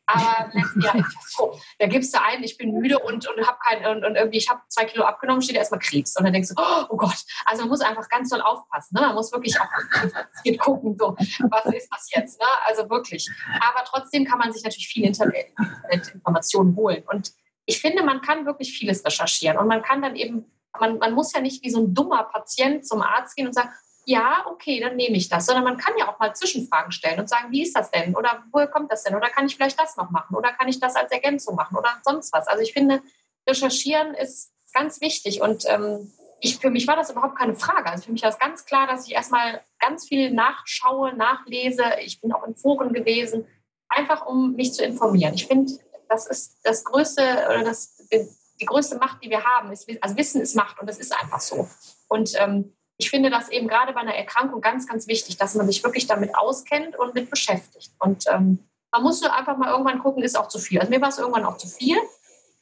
Aber letztes Jahr so, da gibst du ein, ich bin müde und, und habe kein und, und, irgendwie ich habe zwei Kilo abgenommen, steht erstmal Krebs und dann denkst du, oh Gott, also man muss einfach ganz doll aufpassen, ne? man muss wirklich auch gucken, so was ist das jetzt, ne? also wirklich. Aber trotzdem kann man sich natürlich viel Internetinformationen holen und ich finde, man kann wirklich vieles recherchieren und man kann dann eben man, man muss ja nicht wie so ein dummer Patient zum Arzt gehen und sagen, ja, okay, dann nehme ich das. Sondern man kann ja auch mal Zwischenfragen stellen und sagen, wie ist das denn? Oder woher kommt das denn? Oder kann ich vielleicht das noch machen? Oder kann ich das als Ergänzung machen? Oder sonst was? Also ich finde, recherchieren ist ganz wichtig. Und ähm, ich, für mich war das überhaupt keine Frage. Also für mich war es ganz klar, dass ich erstmal ganz viel nachschaue, nachlese. Ich bin auch in Foren gewesen, einfach um mich zu informieren. Ich finde, das ist das größte oder das, die größte Macht, die wir haben. Ist, also Wissen ist Macht und das ist einfach so. Und ähm, ich finde das eben gerade bei einer Erkrankung ganz, ganz wichtig, dass man sich wirklich damit auskennt und mit beschäftigt. Und ähm, man muss nur einfach mal irgendwann gucken, ist auch zu viel. Also mir war es irgendwann auch zu viel.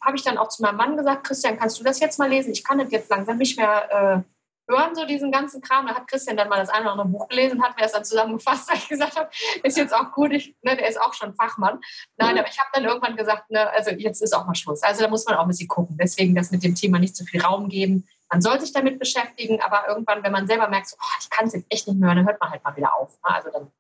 habe ich dann auch zu meinem Mann gesagt, Christian, kannst du das jetzt mal lesen? Ich kann das jetzt langsam nicht mehr äh, hören, so diesen ganzen Kram. Da hat Christian dann mal das eine oder andere Buch gelesen hat mir das dann zusammengefasst, weil ich gesagt habe, ist jetzt auch gut, ich, ne, der ist auch schon Fachmann. Nein, mhm. aber ich habe dann irgendwann gesagt, ne, also jetzt ist auch mal Schluss. Also da muss man auch ein bisschen gucken. Deswegen das mit dem Thema nicht zu viel Raum geben. Man soll sich damit beschäftigen, aber irgendwann, wenn man selber merkt, so, oh, ich kann es jetzt echt nicht mehr hören, dann hört man halt mal wieder auf. Ne? Also dann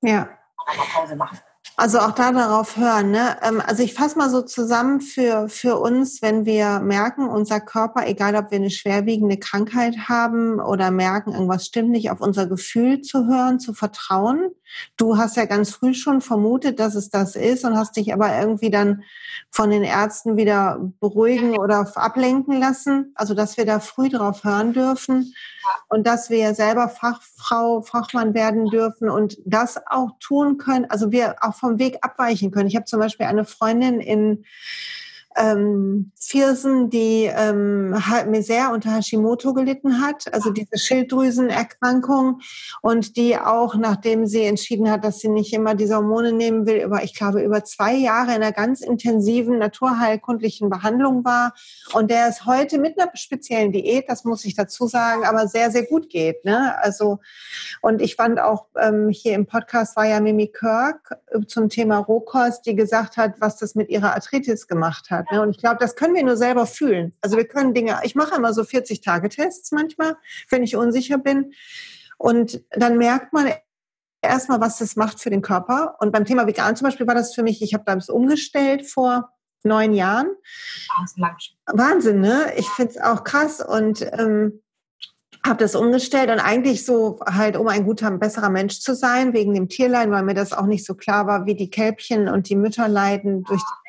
ja. mal Pause machen. Also auch da darauf hören. Ne? Ähm, also ich fasse mal so zusammen für, für uns, wenn wir merken, unser Körper, egal ob wir eine schwerwiegende Krankheit haben oder merken, irgendwas stimmt nicht, auf unser Gefühl zu hören, zu vertrauen. Du hast ja ganz früh schon vermutet, dass es das ist und hast dich aber irgendwie dann von den Ärzten wieder beruhigen oder ablenken lassen. Also dass wir da früh drauf hören dürfen und dass wir selber Fachfrau, Fachmann werden dürfen und das auch tun können, also wir auch vom Weg abweichen können. Ich habe zum Beispiel eine Freundin in ähm, Viersen, die ähm, sehr unter Hashimoto gelitten hat, also diese Schilddrüsenerkrankung und die auch, nachdem sie entschieden hat, dass sie nicht immer diese Hormone nehmen will, über, ich glaube, über zwei Jahre in einer ganz intensiven naturheilkundlichen Behandlung war und der es heute mit einer speziellen Diät, das muss ich dazu sagen, aber sehr, sehr gut geht. Ne? Also, und ich fand auch ähm, hier im Podcast war ja Mimi Kirk zum Thema Rohkost, die gesagt hat, was das mit ihrer Arthritis gemacht hat. Ne? Und ich glaube, das können wir nur selber fühlen. Also wir können Dinge, ich mache immer so 40-Tage-Tests manchmal, wenn ich unsicher bin. Und dann merkt man erstmal, was das macht für den Körper. Und beim Thema Vegan zum Beispiel war das für mich, ich habe das umgestellt vor neun Jahren. Wahnsinn, ne? Ich finde es auch krass und ähm, habe das umgestellt und eigentlich so halt, um ein guter, besserer Mensch zu sein, wegen dem Tierleiden, weil mir das auch nicht so klar war, wie die Kälbchen und die Mütter leiden durch die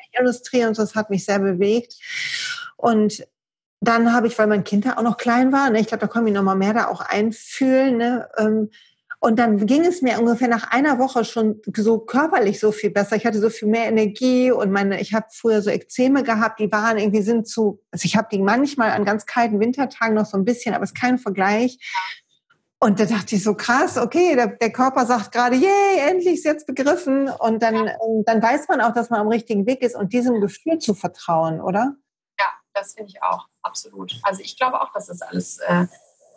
So, das hat mich sehr bewegt. Und dann habe ich, weil mein Kind da auch noch klein war, ne, ich glaube, da komme ich noch mal mehr da auch einfühlen, ne, ähm, und dann ging es mir ungefähr nach einer Woche schon so körperlich so viel besser. Ich hatte so viel mehr Energie und meine, ich habe früher so Ekzeme gehabt, die waren irgendwie sind zu, also ich habe die manchmal an ganz kalten Wintertagen noch so ein bisschen, aber es ist kein Vergleich und da dachte ich so krass, okay, der, der Körper sagt gerade, yay, endlich ist jetzt begriffen. Und dann, ja. Ähm, dann weiß man auch, dass man am richtigen Weg ist und diesem Gefühl zu vertrauen, oder? Ja, das finde ich auch, absolut. Also ich glaube auch, dass das alles äh,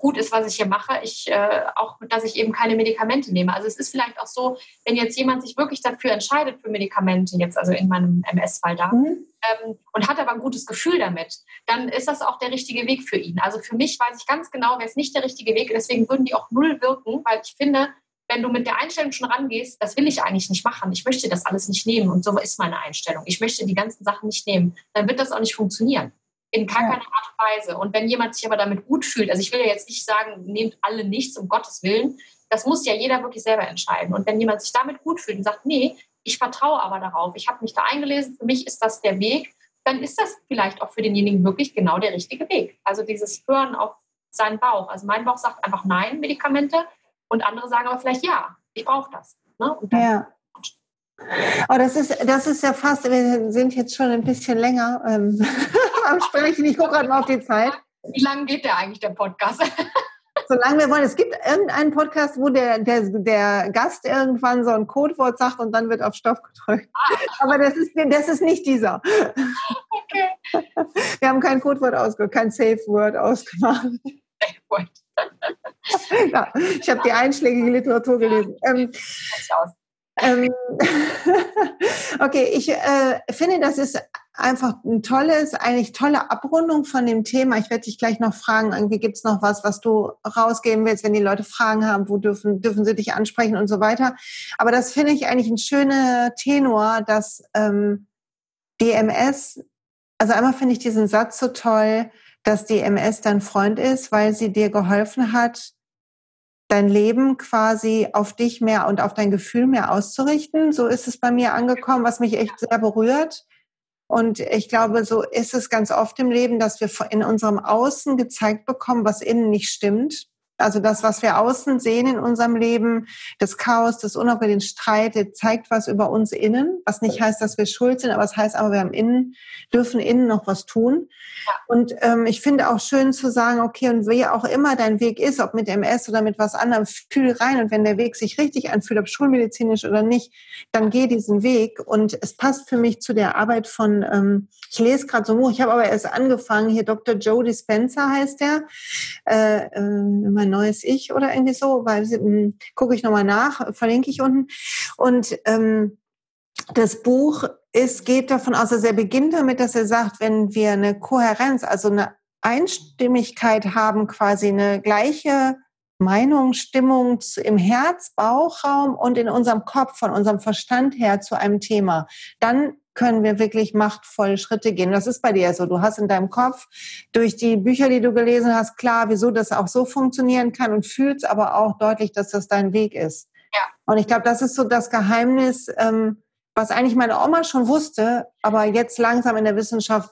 gut ist, was ich hier mache. Ich äh, auch, dass ich eben keine Medikamente nehme. Also es ist vielleicht auch so, wenn jetzt jemand sich wirklich dafür entscheidet für Medikamente, jetzt also in meinem MS-Fall da, mhm. ähm, und hat aber ein gutes Gefühl damit, dann ist das auch der richtige Weg für ihn. Also für mich weiß ich ganz genau, wäre es nicht der richtige Weg. Deswegen würden die auch null wirken, weil ich finde, wenn du mit der Einstellung schon rangehst, das will ich eigentlich nicht machen. Ich möchte das alles nicht nehmen. Und so ist meine Einstellung. Ich möchte die ganzen Sachen nicht nehmen. Dann wird das auch nicht funktionieren. In gar keiner Art und Weise. Und wenn jemand sich aber damit gut fühlt, also ich will ja jetzt nicht sagen, nehmt alle nichts, um Gottes Willen, das muss ja jeder wirklich selber entscheiden. Und wenn jemand sich damit gut fühlt und sagt, nee, ich vertraue aber darauf, ich habe mich da eingelesen, für mich ist das der Weg, dann ist das vielleicht auch für denjenigen wirklich genau der richtige Weg. Also dieses Hören auf seinen Bauch. Also mein Bauch sagt einfach nein, Medikamente, und andere sagen aber vielleicht ja, ich brauche das. Ne? ja. Oh, das ist, das ist ja fast, wir sind jetzt schon ein bisschen länger ähm, am Sprechen. Ich gucke gerade mal auf die Zeit. Wie lange geht der eigentlich, der Podcast? Solange wir wollen. Es gibt irgendeinen Podcast, wo der, der, der Gast irgendwann so ein Codewort sagt und dann wird auf Stoff gedrückt. Ah. Aber das ist, das ist nicht dieser. Okay. Wir haben kein Codewort ausgemacht, kein Safe Word ausgemacht. Safe Word. ja, ich habe die einschlägige Literatur gelesen. Ähm, ähm, okay, ich äh, finde, das ist einfach ein tolles, eigentlich tolle Abrundung von dem Thema. Ich werde dich gleich noch fragen, irgendwie gibt es noch was, was du rausgeben willst, wenn die Leute Fragen haben, wo dürfen, dürfen sie dich ansprechen und so weiter. Aber das finde ich eigentlich ein schöner Tenor, dass ähm, DMS, also einmal finde ich diesen Satz so toll, dass DMS dein Freund ist, weil sie dir geholfen hat, dein Leben quasi auf dich mehr und auf dein Gefühl mehr auszurichten. So ist es bei mir angekommen, was mich echt sehr berührt. Und ich glaube, so ist es ganz oft im Leben, dass wir in unserem Außen gezeigt bekommen, was innen nicht stimmt. Also das, was wir außen sehen in unserem Leben, das Chaos, das Unruhe, den Streit, der zeigt was über uns innen, was nicht heißt, dass wir schuld sind, aber es heißt aber, wir haben innen, dürfen innen noch was tun. Und ähm, ich finde auch schön zu sagen, okay, und wie auch immer dein Weg ist, ob mit MS oder mit was anderem, fühl rein. Und wenn der Weg sich richtig anfühlt, ob schulmedizinisch oder nicht, dann geh diesen Weg. Und es passt für mich zu der Arbeit von, ähm, ich lese gerade so ein Buch, ich habe aber erst angefangen, hier Dr. Joe Dispenza heißt der, äh, äh, mein neues Ich oder irgendwie so, weil hm, gucke ich nochmal nach, verlinke ich unten. Und ähm, das Buch ist, geht davon aus, dass er beginnt damit, dass er sagt, wenn wir eine Kohärenz, also eine Einstimmigkeit haben, quasi eine gleiche Meinung, Stimmung im Herz, Bauchraum und in unserem Kopf, von unserem Verstand her zu einem Thema, dann können wir wirklich machtvolle Schritte gehen. Das ist bei dir so. Du hast in deinem Kopf durch die Bücher, die du gelesen hast, klar, wieso das auch so funktionieren kann und fühlst aber auch deutlich, dass das dein Weg ist. Ja. Und ich glaube, das ist so das Geheimnis, ähm, was eigentlich meine Oma schon wusste, aber jetzt langsam in der Wissenschaft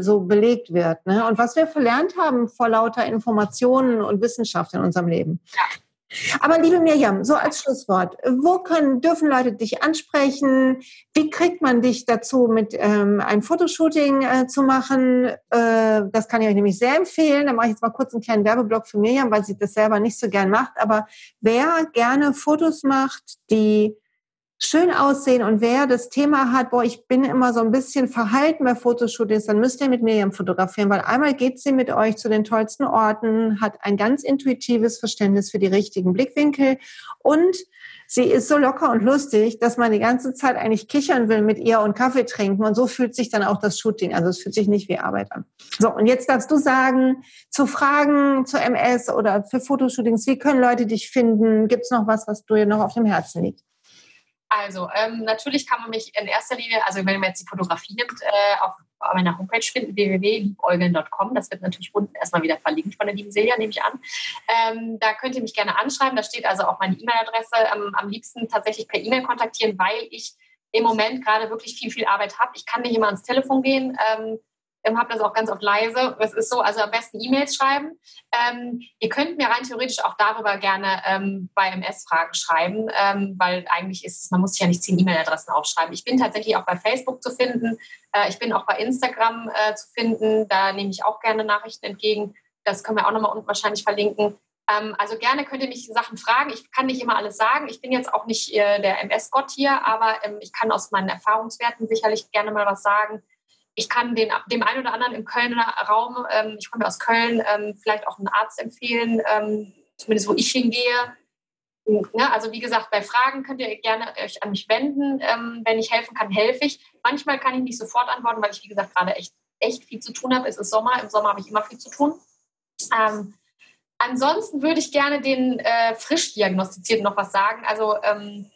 so belegt wird. Ne? Und was wir verlernt haben vor lauter Informationen und Wissenschaft in unserem Leben. Ja. Aber liebe Mirjam, so als Schlusswort, wo können, dürfen Leute dich ansprechen? Wie kriegt man dich dazu, mit ähm, ein Fotoshooting äh, zu machen? Äh, das kann ich euch nämlich sehr empfehlen. Da mache ich jetzt mal kurz einen kleinen Werbeblock für Mirjam, weil sie das selber nicht so gern macht. Aber wer gerne Fotos macht, die schön aussehen und wer das Thema hat, boah, ich bin immer so ein bisschen verhalten bei Fotoshootings, dann müsst ihr mit Miriam fotografieren, weil einmal geht sie mit euch zu den tollsten Orten, hat ein ganz intuitives Verständnis für die richtigen Blickwinkel und sie ist so locker und lustig, dass man die ganze Zeit eigentlich kichern will mit ihr und Kaffee trinken und so fühlt sich dann auch das Shooting, also es fühlt sich nicht wie Arbeit an. So, und jetzt darfst du sagen, zu Fragen zur MS oder für Fotoshootings, wie können Leute dich finden? Gibt es noch was, was dir noch auf dem Herzen liegt? Also, ähm, natürlich kann man mich in erster Linie, also wenn man jetzt die Fotografie nimmt, äh, auf meiner Homepage finden, www.liebäugeln.com. Das wird natürlich unten erstmal wieder verlinkt von der lieben Silja, nehme ich an. Ähm, da könnt ihr mich gerne anschreiben. Da steht also auch meine E-Mail-Adresse. Ähm, am liebsten tatsächlich per E-Mail kontaktieren, weil ich im Moment gerade wirklich viel, viel Arbeit habe. Ich kann nicht immer ans Telefon gehen. Ähm, ähm, habe das auch ganz oft leise. Es ist so, also am besten E-Mails schreiben. Ähm, ihr könnt mir rein theoretisch auch darüber gerne ähm, bei MS-Fragen schreiben, ähm, weil eigentlich ist es, man muss sich ja nicht zehn E-Mail-Adressen aufschreiben. Ich bin tatsächlich auch bei Facebook zu finden. Äh, ich bin auch bei Instagram äh, zu finden. Da nehme ich auch gerne Nachrichten entgegen. Das können wir auch nochmal unten wahrscheinlich verlinken. Ähm, also gerne könnt ihr mich Sachen fragen. Ich kann nicht immer alles sagen. Ich bin jetzt auch nicht äh, der MS-Gott hier, aber ähm, ich kann aus meinen Erfahrungswerten sicherlich gerne mal was sagen ich kann den, dem einen oder anderen im Kölner Raum, ähm, ich komme aus Köln, ähm, vielleicht auch einen Arzt empfehlen, ähm, zumindest wo ich hingehe. Ja, also wie gesagt, bei Fragen könnt ihr gerne euch an mich wenden. Ähm, wenn ich helfen kann, helfe ich. Manchmal kann ich nicht sofort antworten, weil ich, wie gesagt, gerade echt, echt viel zu tun habe. Es ist Sommer, im Sommer habe ich immer viel zu tun. Ähm, ansonsten würde ich gerne den äh, frisch diagnostizierten noch was sagen. Also ähm,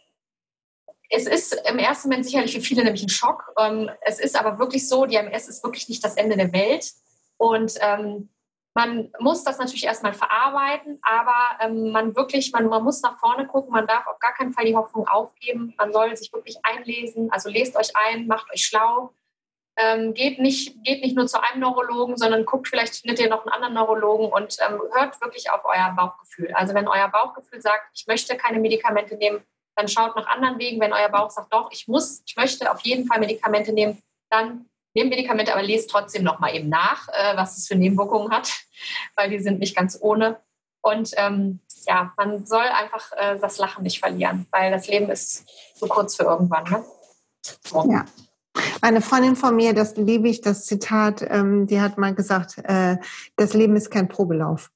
es ist im ersten Moment sicherlich für viele nämlich ein Schock. Ähm, es ist aber wirklich so, die MS ist wirklich nicht das Ende der Welt. Und ähm, man muss das natürlich erstmal verarbeiten, aber ähm, man wirklich, man, man muss nach vorne gucken, man darf auf gar keinen Fall die Hoffnung aufgeben. Man soll sich wirklich einlesen, also lest euch ein, macht euch schlau. Ähm, geht, nicht, geht nicht nur zu einem Neurologen, sondern guckt, vielleicht findet ihr noch einen anderen Neurologen und ähm, hört wirklich auf euer Bauchgefühl. Also wenn euer Bauchgefühl sagt, ich möchte keine Medikamente nehmen, dann schaut nach anderen Wegen. Wenn euer Bauch sagt, doch, ich muss, ich möchte auf jeden Fall Medikamente nehmen, dann nehmt Medikamente, aber lest trotzdem noch mal eben nach, äh, was es für Nebenwirkungen hat, weil die sind nicht ganz ohne. Und ähm, ja, man soll einfach äh, das Lachen nicht verlieren, weil das Leben ist so kurz für irgendwann. Ne? So. Ja. Eine Freundin von mir, das liebe ich, das Zitat, ähm, die hat mal gesagt, äh, das Leben ist kein Probelauf.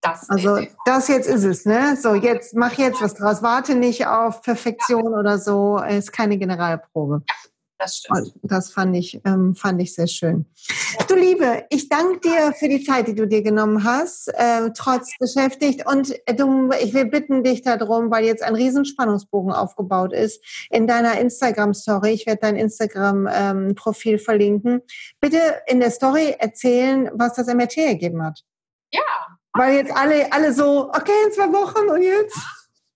Das also das jetzt ist es, ne? So, jetzt mach jetzt was draus. Warte nicht auf Perfektion ja. oder so. Es ist keine Generalprobe. Ja, das stimmt. Das fand ich, ähm, fand ich sehr schön. Du Liebe, ich danke dir für die Zeit, die du dir genommen hast, äh, trotz beschäftigt. Und du, ich will bitten dich darum, weil jetzt ein Riesenspannungsbogen aufgebaut ist, in deiner Instagram-Story, ich werde dein Instagram-Profil ähm, verlinken, bitte in der Story erzählen, was das MRT ergeben hat. Ja, weil jetzt alle, alle so, okay, in zwei Wochen und jetzt?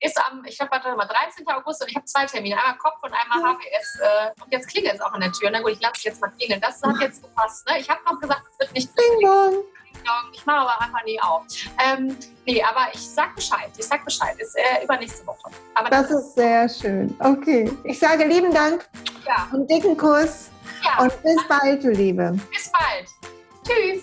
Ist am, ich glaube, warte mal, 13. August und ich habe zwei Termine, einmal Kopf und einmal HWS. Äh, und jetzt klingelt es auch an der Tür. Na gut, ich lasse es jetzt mal klingeln. Das hat jetzt gepasst. Ne? Ich habe noch gesagt, es wird nicht. Dong. Ich mache aber einfach nie auf. Ähm, nee, aber ich sag Bescheid. Ich sag Bescheid. Ist äh, übernächste Woche. Aber das, das ist sehr schön. Okay. Ich sage lieben Dank. Ja. Und dicken Kuss. Ja. Und bis bald, du Liebe. Bis bald. Tschüss.